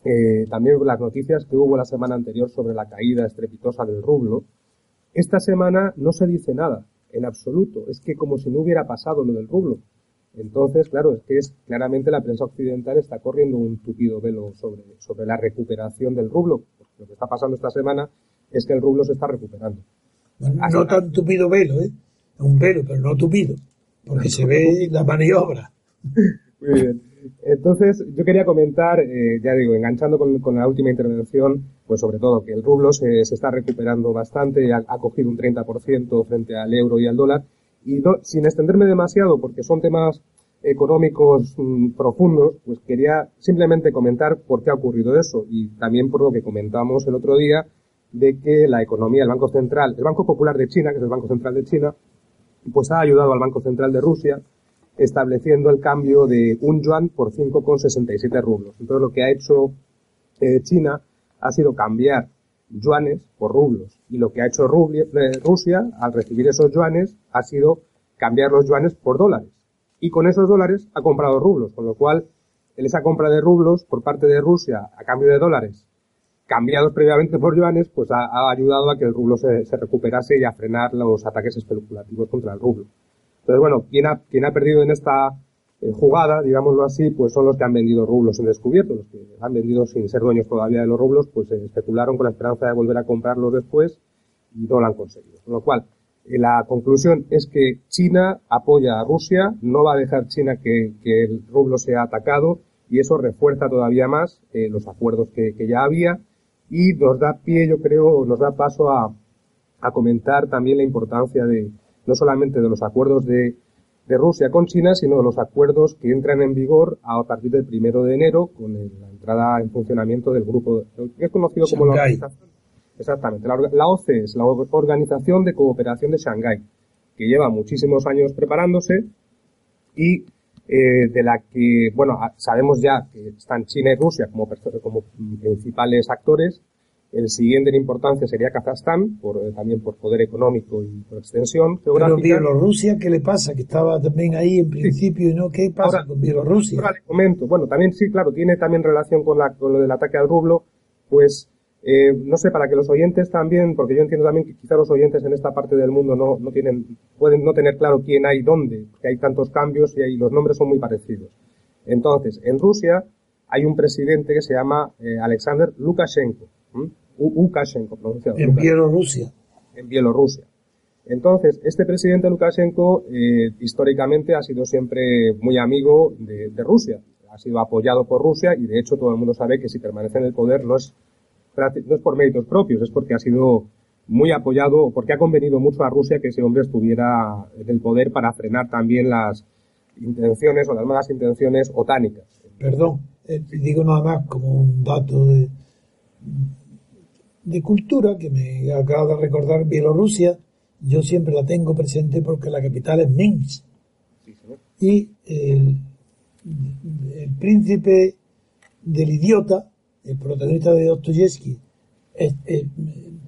eh, también las noticias que hubo la semana anterior sobre la caída estrepitosa del rublo. Esta semana no se dice nada, en absoluto. Es que como si no hubiera pasado lo del rublo. Entonces, claro, es que es claramente la prensa occidental está corriendo un tupido velo sobre, sobre la recuperación del rublo. Lo que está pasando esta semana es que el rublo se está recuperando. No tan tupido velo, ¿eh? Un velo, pero no tupido, porque se ve la maniobra. Muy bien. Entonces, yo quería comentar, eh, ya digo, enganchando con, con, la última intervención, pues sobre todo que el rublo se, se está recuperando bastante, ha, ha, cogido un 30% frente al euro y al dólar, y no, sin extenderme demasiado, porque son temas económicos mmm, profundos, pues quería simplemente comentar por qué ha ocurrido eso, y también por lo que comentamos el otro día, de que la economía, el Banco Central, el Banco Popular de China, que es el Banco Central de China, pues ha ayudado al Banco Central de Rusia estableciendo el cambio de un yuan por 5,67 rublos. Entonces lo que ha hecho eh, China ha sido cambiar yuanes por rublos y lo que ha hecho eh, Rusia al recibir esos yuanes ha sido cambiar los yuanes por dólares y con esos dólares ha comprado rublos, con lo cual esa compra de rublos por parte de Rusia a cambio de dólares cambiados previamente por yuanes, pues ha, ha ayudado a que el rublo se, se, recuperase y a frenar los ataques especulativos contra el rublo. Entonces, bueno, quien ha, quien ha perdido en esta eh, jugada, digámoslo así, pues son los que han vendido rublos en descubierto, los que han vendido sin ser dueños todavía de los rublos, pues eh, especularon con la esperanza de volver a comprarlos después y no lo han conseguido. Con lo cual, eh, la conclusión es que China apoya a Rusia, no va a dejar China que, que el rublo sea atacado y eso refuerza todavía más eh, los acuerdos que, que ya había y nos da pie, yo creo, nos da paso a, a comentar también la importancia de, no solamente de los acuerdos de, de, Rusia con China, sino de los acuerdos que entran en vigor a partir del primero de enero con el, la entrada en funcionamiento del grupo, que es conocido como la organización. Exactamente. La, la OCE es la Organización de Cooperación de Shanghái, que lleva muchísimos años preparándose y eh, de la que, bueno, sabemos ya que están China y Rusia como, como principales actores. El siguiente en importancia sería Kazajstán, por, eh, también por poder económico y por extensión geográfica. Pero Bielorrusia, ¿qué le pasa? Que estaba también ahí en principio sí. y no, ¿qué pasa ahora, con Bielorrusia? Ahora le comento, bueno, también sí, claro, tiene también relación con, la, con lo del ataque al rublo, pues eh, no sé, para que los oyentes también, porque yo entiendo también que quizá los oyentes en esta parte del mundo no, no tienen, pueden no tener claro quién hay dónde, porque hay tantos cambios y hay, los nombres son muy parecidos. Entonces, en Rusia hay un presidente que se llama eh, Alexander Lukashenko, ¿m? Lukashenko pronunciado. En Lukashenko, Bielorrusia. En Bielorrusia. Entonces, este presidente Lukashenko eh, históricamente ha sido siempre muy amigo de, de Rusia, ha sido apoyado por Rusia y de hecho todo el mundo sabe que si permanece en el poder no es no es por méritos propios, es porque ha sido muy apoyado, porque ha convenido mucho a Rusia que ese hombre estuviera en el poder para frenar también las intenciones o las malas intenciones otánicas. Perdón, eh, digo nada más como un dato de, de cultura que me acaba de recordar Bielorrusia, yo siempre la tengo presente porque la capital es Minsk. Sí, y el, el príncipe del idiota el protagonista de Dostoyevsky, es, es,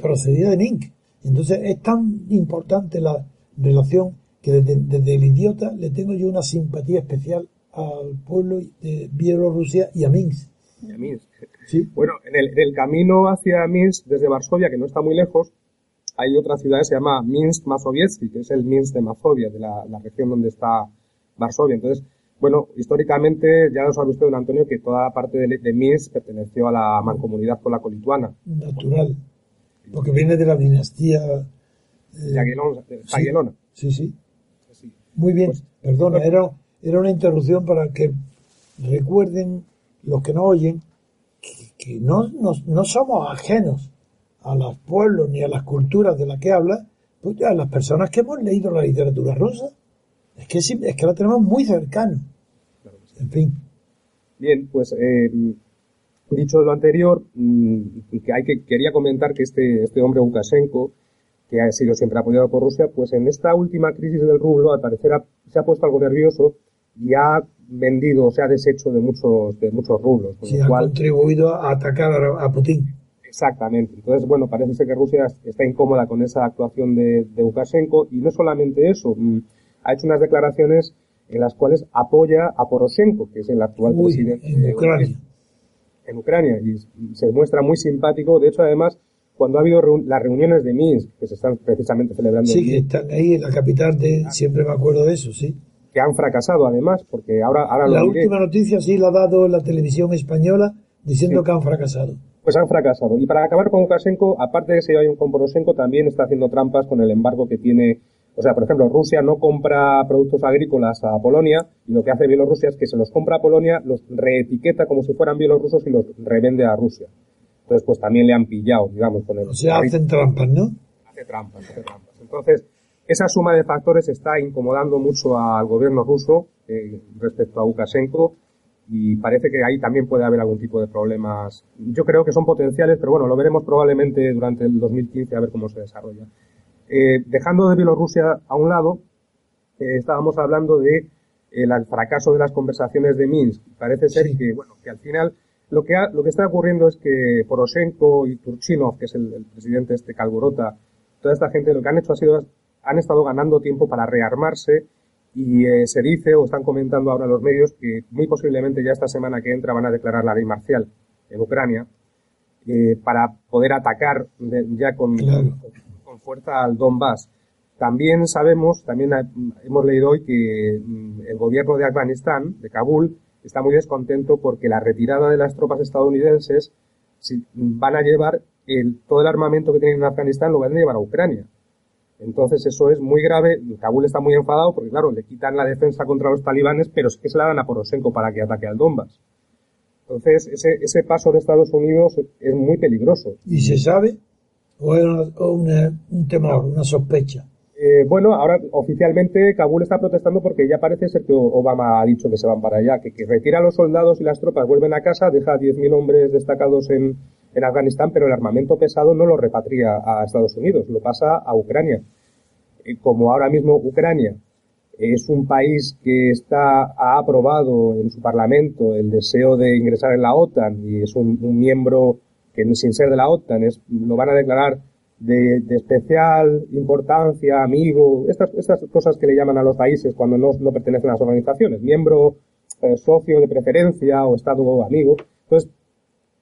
procedía de Minsk. Entonces es tan importante la relación que desde, desde, el idiota le tengo yo una simpatía especial al pueblo de Bielorrusia y a Minsk. Y a Minsk. ¿Sí? Bueno, en el, en el, camino hacia Minsk, desde Varsovia, que no está muy lejos, hay otra ciudad que se llama Minsk Mazovietsky, que es el Minsk de Mazovia, de la, la región donde está Varsovia. Entonces, bueno, históricamente ya lo sabe usted, don Antonio, que toda parte de, de Minsk perteneció a la mancomunidad polaco-lituana. Natural, porque viene de la dinastía eh. Sí, sí, sí. Muy bien, pues, perdona, pues, era, era una interrupción para que recuerden los que no oyen que, que no, no, no, somos ajenos a los pueblos ni a las culturas de las que habla, pues a las personas que hemos leído la literatura rusa. Es que, es que la tenemos muy cercano. En fin. Bien, pues eh, dicho lo anterior, mmm, que hay que quería comentar que este este hombre Lukashenko, que ha sido siempre apoyado por Rusia, pues en esta última crisis del rublo, al parecer ha, se ha puesto algo nervioso y ha vendido, o se ha deshecho de muchos de muchos rublos. Sí, ha cual, contribuido a atacar a, Putin. Exactamente. Entonces, bueno, parece ser que Rusia está incómoda con esa actuación de, de Lukashenko y no solamente eso, mmm, ha hecho unas declaraciones en las cuales apoya a Poroshenko, que es el actual Uy, presidente en Ucrania. en Ucrania y se muestra muy simpático. De hecho, además, cuando ha habido reun las reuniones de Minsk, que se están precisamente celebrando. Sí, que están ahí en la capital de, ah. siempre me acuerdo de eso, sí. Que han fracasado además, porque ahora, ahora La lo última diré. noticia sí la ha dado la televisión española diciendo sí. que han fracasado. Pues han fracasado. Y para acabar con Lukashenko, aparte de que se vaya con Poroshenko, también está haciendo trampas con el embargo que tiene O sea, por ejemplo, Rusia no compra productos agrícolas a Polonia y lo que hace Bielorrusia es que se los compra a Polonia, los reetiqueta como si fueran bielorrusos y los revende a Rusia. Entonces, pues también le han pillado, digamos, con el... O sea, hacen trampas, ¿no? Hace trampas, hace trampas. Entonces, esa suma de factores está incomodando mucho al gobierno ruso eh, respecto a Lukashenko y parece que ahí también puede haber algún tipo de problemas. Yo creo que son potenciales, pero bueno, lo veremos probablemente durante el 2015 a ver cómo se desarrolla. Eh, dejando de Bielorrusia a un lado, eh, estábamos hablando de eh, el fracaso de las conversaciones de Minsk. Parece ser que, bueno, que al final lo que, lo que está ocurriendo es que Poroshenko y Turchinov, que es el, presidente este Kalborota, toda esta gente lo que han hecho ha sido, han estado ganando tiempo para rearmarse y se dice o están comentando ahora los medios que muy posiblemente ya esta semana que entra van a declarar la ley marcial en Ucrania para poder atacar ya con, fuerza al Donbass. También sabemos, también hemos leído hoy que mm, el gobierno de Afganistán, de Kabul, está muy descontento porque la retirada de las tropas estadounidenses van a llevar el, todo el armamento que tienen en Afganistán lo van a llevar a Ucrania. Entonces eso es muy grave. Kabul está muy enfadado porque, claro, le quitan la defensa contra los talibanes, pero es que se la dan a Poroshenko para que ataque al Donbass. Entonces ese, ese paso de Estados Unidos es muy peligroso. ¿Y se sabe ¿O es un temor, una sospecha? Eh, bueno, ahora oficialmente Kabul está protestando porque ya parece ser que Obama ha dicho que se van para allá, que, retira a los soldados y las tropas, vuelven a casa, deja a 10.000 hombres destacados en, en Afganistán, pero el armamento pesado no lo repatria a Estados Unidos, lo pasa a Ucrania. como ahora mismo Ucrania es un país que está, ha aprobado en su parlamento el deseo de ingresar en la OTAN y es un miembro que sin ser de la OTAN es, lo van a declarar de, especial importancia, amigo, estas, estas cosas que le llaman a los países cuando no, no pertenecen a las organizaciones, miembro, eh, socio de preferencia o estado amigo. Entonces,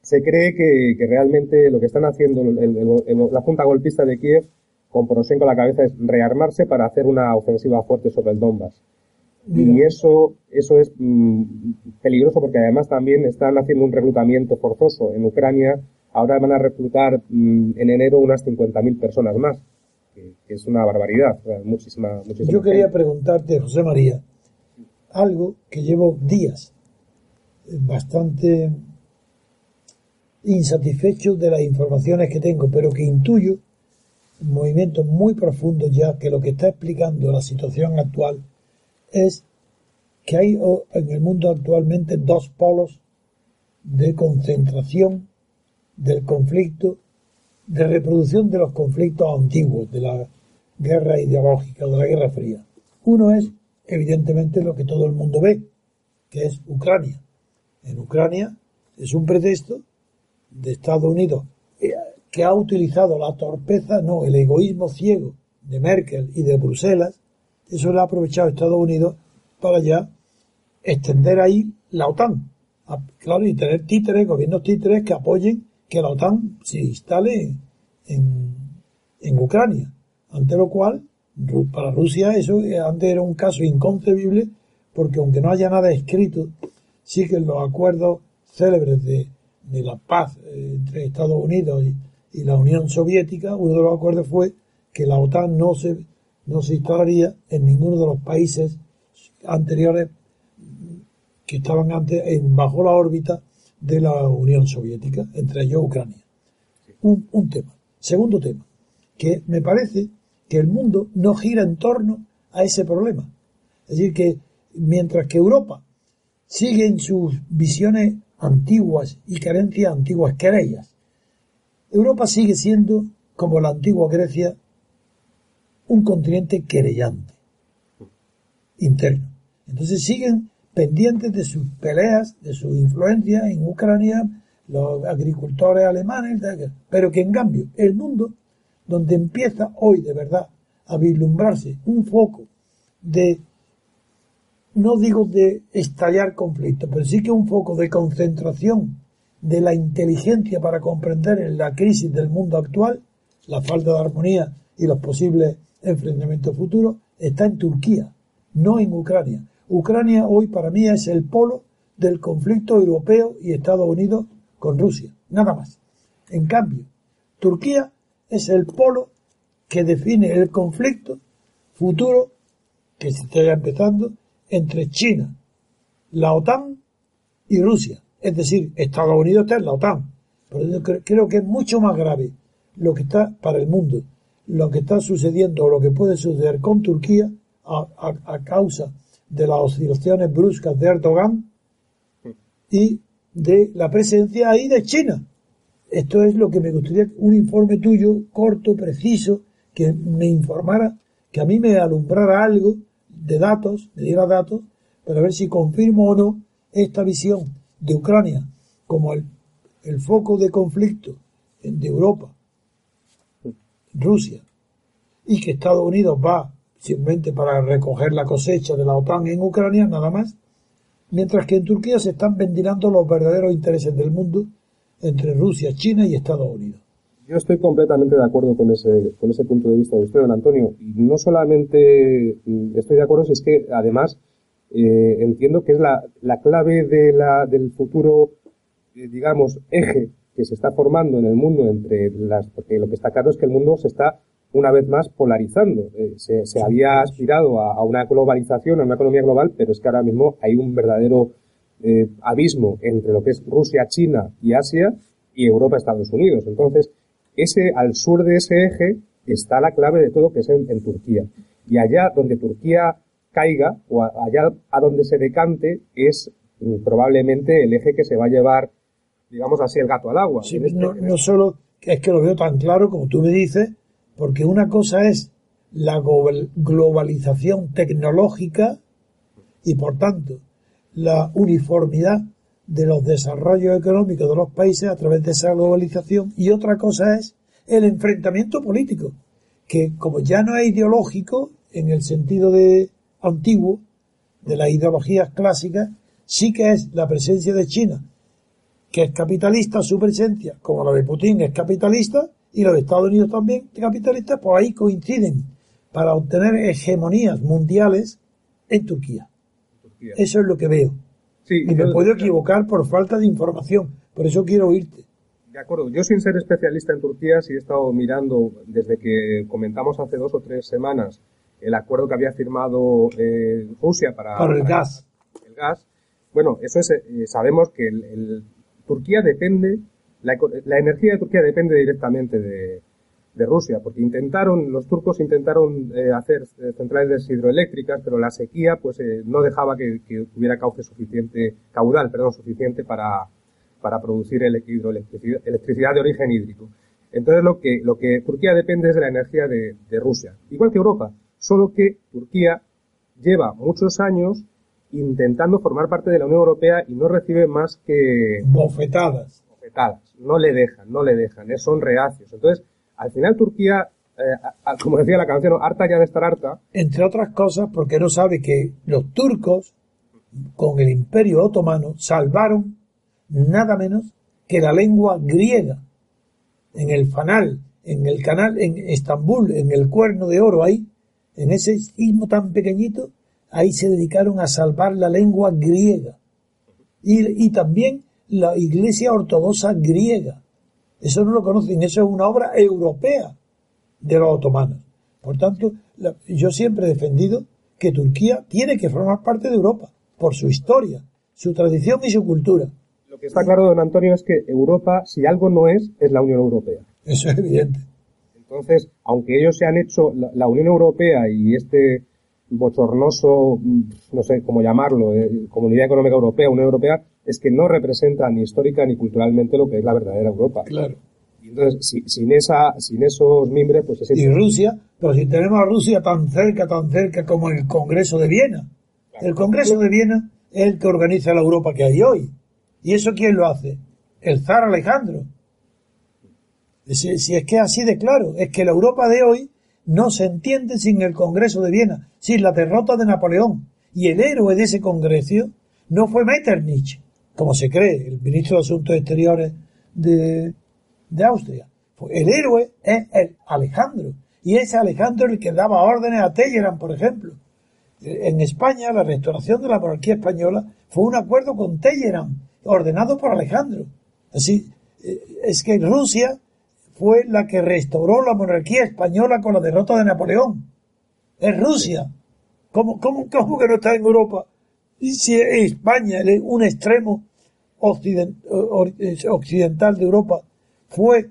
se cree que, que realmente lo que están haciendo la Junta Golpista de Kiev con Poroshenko a la cabeza es rearmarse para hacer una ofensiva fuerte sobre el Donbass. Y eso, eso es mm, peligroso porque además también están haciendo un reclutamiento forzoso en Ucrania Ahora van a reclutar mm, en enero unas 50.000 personas más, que, es una barbaridad, muchísima, muchísima Yo quería preguntarte, José María, algo que llevo días eh, bastante insatisfecho de las informaciones que tengo, pero que intuyo movimientos muy profundos ya que lo que está explicando la situación actual es que hay en el mundo actualmente dos polos de concentración del conflicto, de reproducción de los conflictos antiguos, de la guerra ideológica, de la guerra fría. Uno es, evidentemente, lo que todo el mundo ve, que es Ucrania. En Ucrania es un pretexto de Estados Unidos eh, que ha utilizado la torpeza, no, el egoísmo ciego de Merkel y de Bruselas, eso lo ha aprovechado Estados Unidos para ya extender ahí la OTAN. Claro, y tener títeres, gobiernos títeres que apoyen que la OTAN se instale en, en Ucrania. Ante lo cual, para Rusia eso antes era un caso inconcebible porque aunque no haya nada escrito, sí que los acuerdos célebres de, de la paz eh, entre Estados Unidos y, y, la Unión Soviética, uno de los acuerdos fue que la OTAN no se, no se instalaría en ninguno de los países anteriores que estaban antes en, bajo la órbita de la Unión Soviética, entre ellos Ucrania. Un, tema. Segundo tema, que me parece que el mundo no gira en torno a ese problema. Es decir, que mientras que Europa sigue en sus visiones antiguas y carencias antiguas, querellas, Europa sigue siendo, como la antigua Grecia, un continente querellante, interno. Entonces siguen pendientes de sus peleas, de su influencia en Ucrania, los agricultores alemanes, pero que en cambio el mundo, donde empieza hoy de verdad a vislumbrarse un foco de, no digo de estallar conflictos, pero sí que un foco de concentración de la inteligencia para comprender la crisis del mundo actual, la falta de armonía y los posibles enfrentamientos futuros, está en Turquía, no en Ucrania. Ucrania hoy para mí es el polo del conflicto europeo y Estados Unidos con Rusia, nada más. En cambio, Turquía es el polo que define el conflicto futuro que se está empezando entre China, la OTAN y Rusia. Es decir, Estados Unidos está en la OTAN. Pero yo creo que es mucho más grave lo que está para el mundo, lo que está sucediendo o lo que puede suceder con Turquía a, causa de las oscilaciones bruscas de Erdogan y de la presencia ahí de China. Esto es lo que me gustaría, un informe tuyo, corto, preciso, que me informara, que a mí me alumbrara algo de datos, me diera datos, para ver si confirmo o no esta visión de Ucrania como el, el foco de conflicto de Europa, Rusia, y que Estados Unidos va simplemente para recoger la cosecha de la OTAN en Ucrania, nada más, mientras que en Turquía se están ventilando los verdaderos intereses del mundo entre Rusia, China y Estados Unidos. Yo estoy completamente de acuerdo con ese, con ese punto de vista de usted, don Antonio. Y no solamente mm, estoy de acuerdo, es que además eh, entiendo que es la, la clave de la, del futuro, eh, digamos, eje que se está formando en el mundo entre las, porque lo que está claro es que el mundo se está una vez más polarizando. Eh, se, se, había aspirado a, a, una globalización, a una economía global, pero es que ahora mismo hay un verdadero eh, abismo entre lo que es Rusia, China y Asia y Europa, Estados Unidos. Entonces, ese, al sur de ese eje está la clave de todo que es en, en Turquía. Y allá donde Turquía caiga o allá a donde se decante es mm, probablemente el eje que se va a llevar, digamos así, el gato al agua. Sí, este no, no solo es que lo veo tan claro como tú me dices, porque una cosa es la globalización tecnológica y por tanto la uniformidad de los desarrollos económicos de los países a través de esa globalización. Y otra cosa es el enfrentamiento político, que como ya no es ideológico en el sentido de antiguo de las ideologías clásicas, sí que es la presencia de China, que es capitalista, su presencia, como la de Putin es capitalista, y los Estados Unidos también capitalistas, pues ahí coinciden para obtener hegemonías mundiales en Turquía. Turquía. Eso es lo que veo. Sí, y me puedo equivocar por falta de información, por eso quiero oírte. De acuerdo, yo sin ser especialista en Turquía, sí he estado mirando desde que comentamos hace dos o tres semanas el acuerdo que había firmado eh, Rusia para, para el gas. El gas. Bueno, eso es, eh, sabemos que el, el, Turquía depende la, la, energía de Turquía depende directamente de, Rusia, porque intentaron, los turcos intentaron eh, hacer eh, centrales hidroeléctricas, pero la sequía pues eh, no dejaba que, que, hubiera cauce suficiente, caudal, perdón, suficiente para, para producir el hidroelectricidad, electricidad de origen hídrico. Entonces lo que, lo que Turquía depende es de la energía de, de Rusia, igual que Europa, solo que Turquía lleva muchos años intentando formar parte de la Unión Europea y no recibe más que bofetadas. No le dejan, no le dejan, son reacios. Entonces, al final Turquía, eh, como decía la canción, harta ya de estar harta. Entre otras cosas, porque no sabe que los turcos, con el imperio otomano, salvaron nada menos que la lengua griega. En el fanal, en el canal, en Estambul, en el cuerno de oro ahí, en ese istmo tan pequeñito, ahí se dedicaron a salvar la lengua griega. Y también la Iglesia Ortodoxa griega. Eso no lo conocen, eso es una obra europea de los otomanos. Por tanto, la, yo siempre he defendido que Turquía tiene que formar parte de Europa, por su historia, su tradición y su cultura. Lo que está claro, don Antonio, es que Europa, si algo no es, es la Unión Europea. Eso es evidente. Entonces, aunque ellos se han hecho, la, la Unión Europea y este bochornoso, no sé cómo llamarlo, eh, Comunidad Económica Europea, Unión Europea, es que no representa ni histórica ni culturalmente lo que es la verdadera Europa. Claro. Y entonces, si, sin esa, sin esos mimbres, pues es... Y Rusia, pero si tenemos a Rusia tan cerca, tan cerca como el Congreso de Viena. Claro. El Congreso de Viena es el que organiza la Europa que hay hoy. ¿Y eso quién lo hace? El zar Alejandro. Si, si es que es así de claro, es que la Europa de hoy no se entiende sin el Congreso de Viena, sin la derrota de Napoleón. Y el héroe de ese Congreso no fue Metternich, como se cree, el ministro de Asuntos Exteriores de, de Austria. El héroe es el Alejandro. Y ese Alejandro el que daba órdenes a Telleran, por ejemplo. En España, la restauración de la monarquía española fue un acuerdo con Telleran, ordenado por Alejandro. Así, eh, es que Rusia fue la que restauró la monarquía española con la derrota de Napoleón. Es Rusia. ¿Cómo, cómo, cómo que no está en Europa? Y si España, un extremo occidental de Europa, fue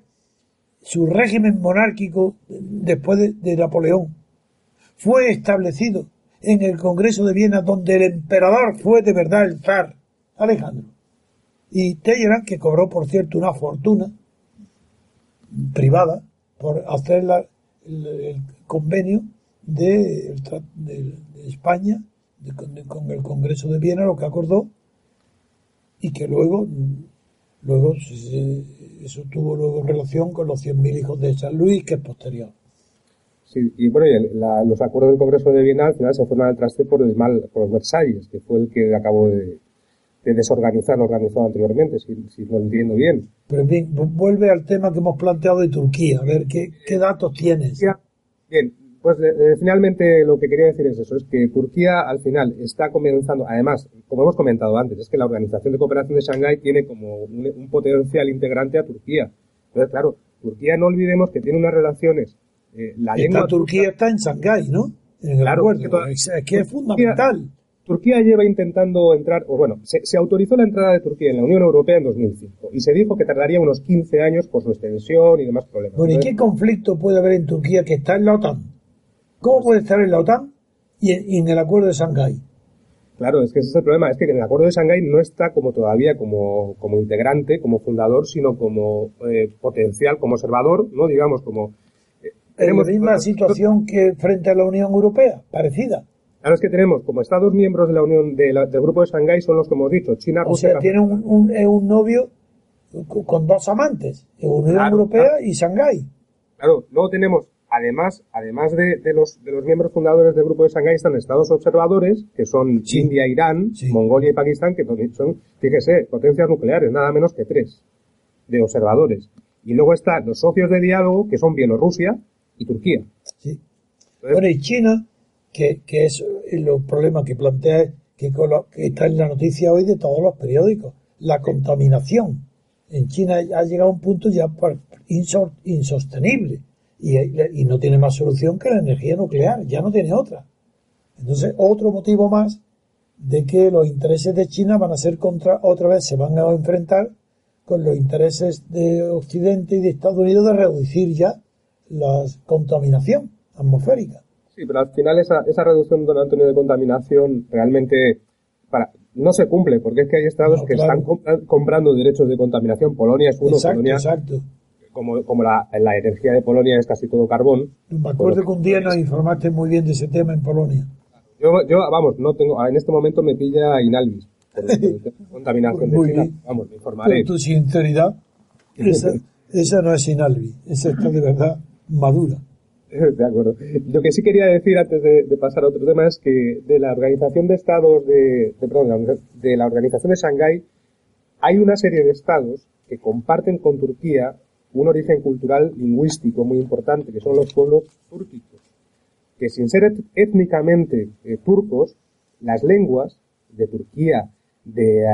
su régimen monárquico después de, de Napoleón. Fue establecido en el Congreso de Viena, donde el emperador fue de verdad el zar, Alejandro. Y Talleyrand, que cobró, por cierto, una fortuna privada por hacer el, convenio de, España con, el Congreso de Viena, lo que acordó, y que luego, luego eso tuvo luego relación con los 100.000 hijos de San Luis, que es posterior. Sí, y bueno, los acuerdos del Congreso de Viena al final se fueron al traste por el mal, por Versalles, que fue el que acabó de, desorganizar lo organizado anteriormente, si, si, lo entiendo bien. Pero bien, vuelve al tema que hemos planteado de Turquía, a ver qué, qué datos tienes. Bien, pues finalmente lo que quería decir es eso, es que Turquía al final está comenzando, además, como hemos comentado antes, es que la Organización de Cooperación de Shanghái tiene como un, potencial integrante a Turquía. Entonces, claro, Turquía no olvidemos que tiene unas relaciones eh, la Turquía está en Shanghái, ¿no? En claro, Es, que es fundamental. Turquía lleva intentando entrar, o bueno, se, autorizó la entrada de Turquía en la Unión Europea en 2005 y se dijo que tardaría unos 15 años por su extensión y demás problemas. Bueno, ¿y qué conflicto puede haber en Turquía que está en la OTAN? ¿Cómo puede estar en la OTAN y en, el acuerdo de Shanghái? Claro, es que ese es el problema, es que en el acuerdo de Shanghái no está como todavía como, como integrante, como fundador, sino como eh, potencial, como observador, ¿no? Digamos, como tenemos la misma situación que frente a la Unión Europea, parecida. Claro, es que tenemos como Estados miembros de la Unión del grupo de Shanghái son los que hemos dicho, China, Rusia. O sea, tiene un, un, novio con dos amantes, Unión Europea y Shanghái. Claro, luego tenemos, además, además de, los, de los miembros fundadores del grupo de Shanghái, están estados observadores, que son India, Irán, Mongolia y Pakistán, que son, fíjese, potencias nucleares, nada menos que tres de observadores. Y luego están los socios de diálogo, que son Bielorrusia, y Turquía. Sí. bueno, y China, que, que es el problema que plantea, que, que está en la noticia hoy de todos los periódicos, la contaminación. En China ha llegado a un punto ya insostenible y, y no tiene más solución que la energía nuclear, ya no tiene otra. Entonces, otro motivo más de que los intereses de China van a ser contra, otra vez se van a enfrentar con los intereses de Occidente y de Estados Unidos de reducir ya la contaminación atmosférica. Sí, pero al final esa, esa reducción, don Antonio, de contaminación realmente para, no se cumple, porque es que hay estados que están comprando derechos de contaminación. Polonia es uno. Exacto, exacto. Como, como la, la, energía de Polonia es casi todo carbón. Me acuerdo que un día nos informaste muy bien de ese tema en Polonia. Yo, yo vamos, no tengo, en este momento me pilla Inalvis. contaminación de China. Vamos, me informaré. tu sinceridad, esa, esa no es Inalvis, esa está de verdad madura. De acuerdo. Lo que sí quería decir antes de, pasar a otro tema es que de la Organización de Estados de, perdón, de la Organización de Shanghái hay una serie de estados que comparten con Turquía un origen cultural lingüístico muy importante, que son los pueblos túrquicos, que sin ser étnicamente eh, turcos, las lenguas de Turquía, de,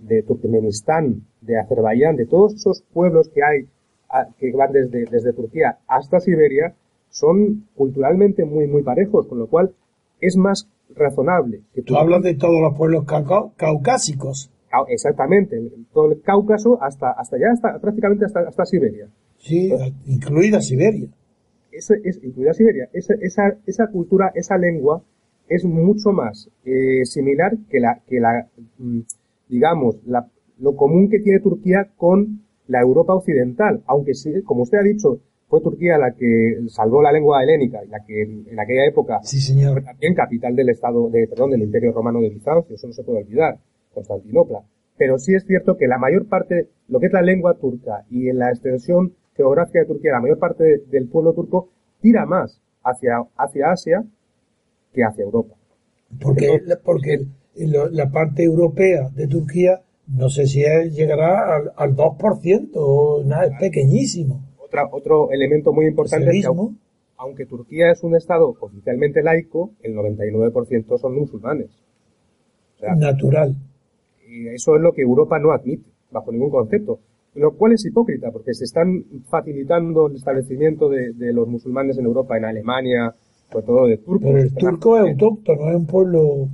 de Turkmenistán, de Azerbaiyán, de todos esos pueblos que hay que van desde, desde Turquía hasta Siberia son culturalmente muy, muy parejos, con lo cual es más razonable. Que tú, hablas de todos los pueblos caucásicos. Exactamente, todo el Cáucaso hasta, hasta allá, hasta, prácticamente hasta, hasta Siberia. Sí, incluida Siberia. es, incluida Siberia. Esa, esa, esa cultura, esa lengua es mucho más eh, similar que la, que la mm, digamos, la, lo común que tiene Turquía con la Europa occidental, aunque sí, como usted ha dicho, fue Turquía la que salvó la lengua helénica y la que en, aquella época sí, señor. fue también capital del Estado, de, perdón, del Imperio Romano de Bizancio, eso no se puede olvidar, Constantinopla. Pero sí es cierto que la mayor parte, lo que es la lengua turca y en la extensión geográfica de Turquía, la mayor parte del pueblo turco tira más hacia, hacia Asia que hacia Europa. Porque, porque la parte europea de Turquía no sé si llegará al, al 2%, nada, es pequeñísimo. Otra, otro elemento muy importante es que aunque Turquía es un Estado oficialmente laico, el 99% son musulmanes. Natural. Y eso es lo que Europa no admite, bajo ningún concepto. Lo cual es hipócrita, porque se están facilitando el establecimiento de, de los musulmanes en Europa, en Alemania, sobre todo de turcos. Pero el turco es autóctono, es un pueblo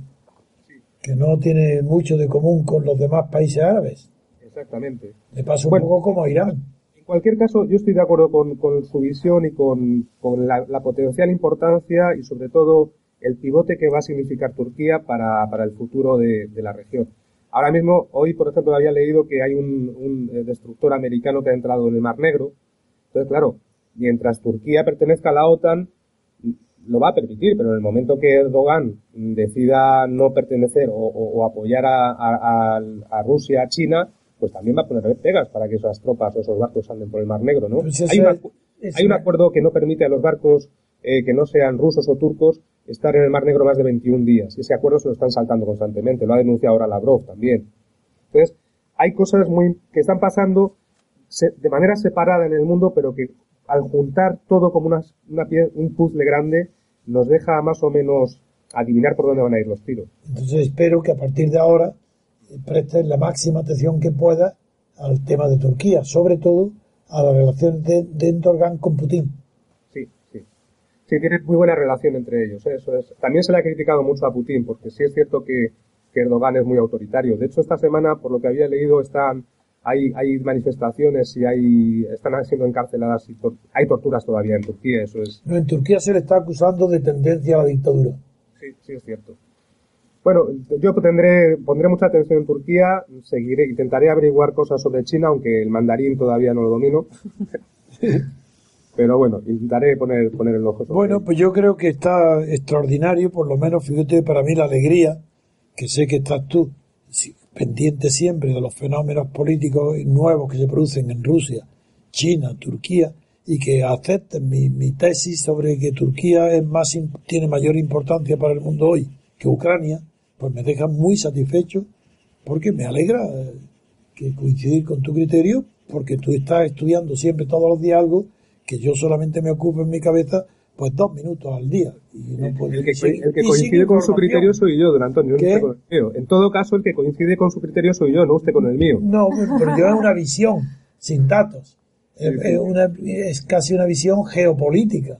que no tiene mucho de común con los demás países árabes. Exactamente. Le pasa un poco como Irán. En cualquier caso, yo estoy de acuerdo con, con su visión y con, con la, la potencial importancia y sobre todo el pivote que va a significar Turquía para, para el futuro de, de la región. Ahora mismo, hoy, por ejemplo, había leído que hay un, un, eh, destructor americano que ha entrado en el Mar Negro. Entonces, claro, mientras Turquía pertenezca a la OTAN, lo va a permitir, pero en el momento que Erdogan decida no pertenecer o, o- o apoyar a, a- a- Rusia, a China, pues también va a poner pegas para que esas tropas o esos barcos anden por el Mar Negro, ¿no? Pues hay, hay un acuerdo que no permite a los barcos eh, que no sean rusos o turcos estar en el Mar Negro más de 21 días. Y ese acuerdo se lo están saltando constantemente. Lo ha denunciado ahora Lavrov también. Entonces, hay cosas muy que están pasando de manera separada en el mundo, pero que al juntar todo como una, una un puzzle grande, nos deja más o menos adivinar por dónde van a ir los tiros. Entonces espero que a partir de ahora eh, presten la máxima atención que pueda al tema de Turquía, sobre todo a las relaciones de, de Erdogan con Putin. Sí, tienen muy buena relación entre ellos. ¿eh? Eso es. También se le ha criticado mucho a Putin, porque sí es cierto que, que Erdogan es muy autoritario. De hecho, esta semana, por lo que había leído, están hay, hay manifestaciones y hay, están siendo encarceladas y tor- hay torturas todavía en Turquía. Eso es, No, en Turquía se le está acusando de tendencia a la dictadura. Sí, sí es cierto. Bueno, yo tendré, pondré mucha atención en Turquía, seguiré, intentaré averiguar cosas sobre China, aunque el mandarín todavía no lo domino. Pero bueno, intentaré poner, poner el ojo sobre Bueno, pues yo creo que está extraordinario, por lo menos fíjate para mí la alegría, que sé que estás tú pendiente siempre de los fenómenos políticos nuevos que se producen en Rusia, China, Turquía, y que acepten mi, mi tesis sobre que Turquía es más, tiene mayor importancia para el mundo hoy que Ucrania, pues me deja muy satisfecho porque me alegra eh, que coincidir con tu criterio, porque tú estás estudiando siempre todos los días algo que yo solamente me ocupo en mi cabeza pues dos minutos al día. Y no puedo- El que, el que coincide con su criterio soy yo, don Antonio, no ¿Qué? usted con el mío. En todo caso, el que coincide con su criterio soy yo, no usted con el mío. No, pero yo es una visión sin datos. Es, Sí, sí. es una- es casi una visión geopolítica.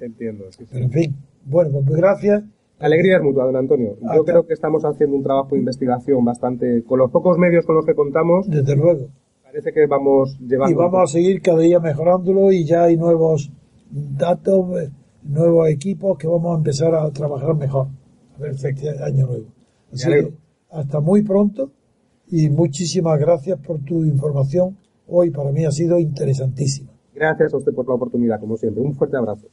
Entiendo. sí, sí. Pero en fin, bueno, pues gracias. La alegría es mutua, don Antonio. Yo Hasta- creo que estamos haciendo un trabajo de investigación bastante, con los pocos medios con los que contamos, Desde luego. Parece que vamos llevando. Y vamos a seguir cada día mejorándolo y ya hay nuevos datos, nuevos equipos que vamos a empezar a trabajar mejor. A ver, este año nuevo. Así que hasta muy pronto y muchísimas gracias por tu información. Hoy para mí ha sido interesantísima. Gracias a usted por la oportunidad, como siempre. Un fuerte abrazo.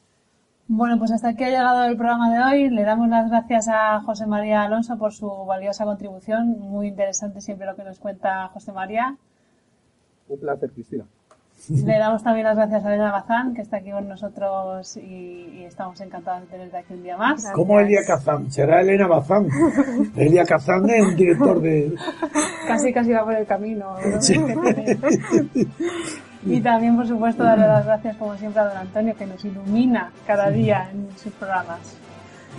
Bueno, pues hasta aquí ha llegado el programa de hoy. Le damos las gracias a José María Alonso por su valiosa contribución. Muy interesante siempre lo que nos cuenta José María. Un placer, Cristina. Le damos también las gracias a Elena Bazán, que está aquí con nosotros y, y estamos encantados de tenerte aquí un día más. ¿Cómo Elia Kazan? Será Elena Bazán. Elia Kazan es un director de... Casi, casi va por el camino. ¿no? Sí. Y también, por supuesto, darle las gracias, como siempre, a don Antonio, que nos ilumina cada día en sus programas.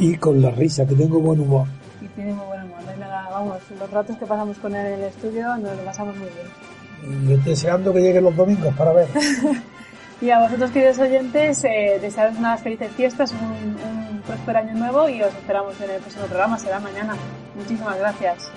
Y con la risa, que tengo buen humor. Y tiene muy buen humor. Nada, vamos, los ratos que pasamos con él en el estudio nos lo pasamos muy bien. Yo deseando que lleguen los domingos para ver. Y a vosotros, queridos oyentes, eh, unas felices fiestas, un próspero año nuevo y os esperamos en el próximo programa, será mañana. Muchísimas gracias.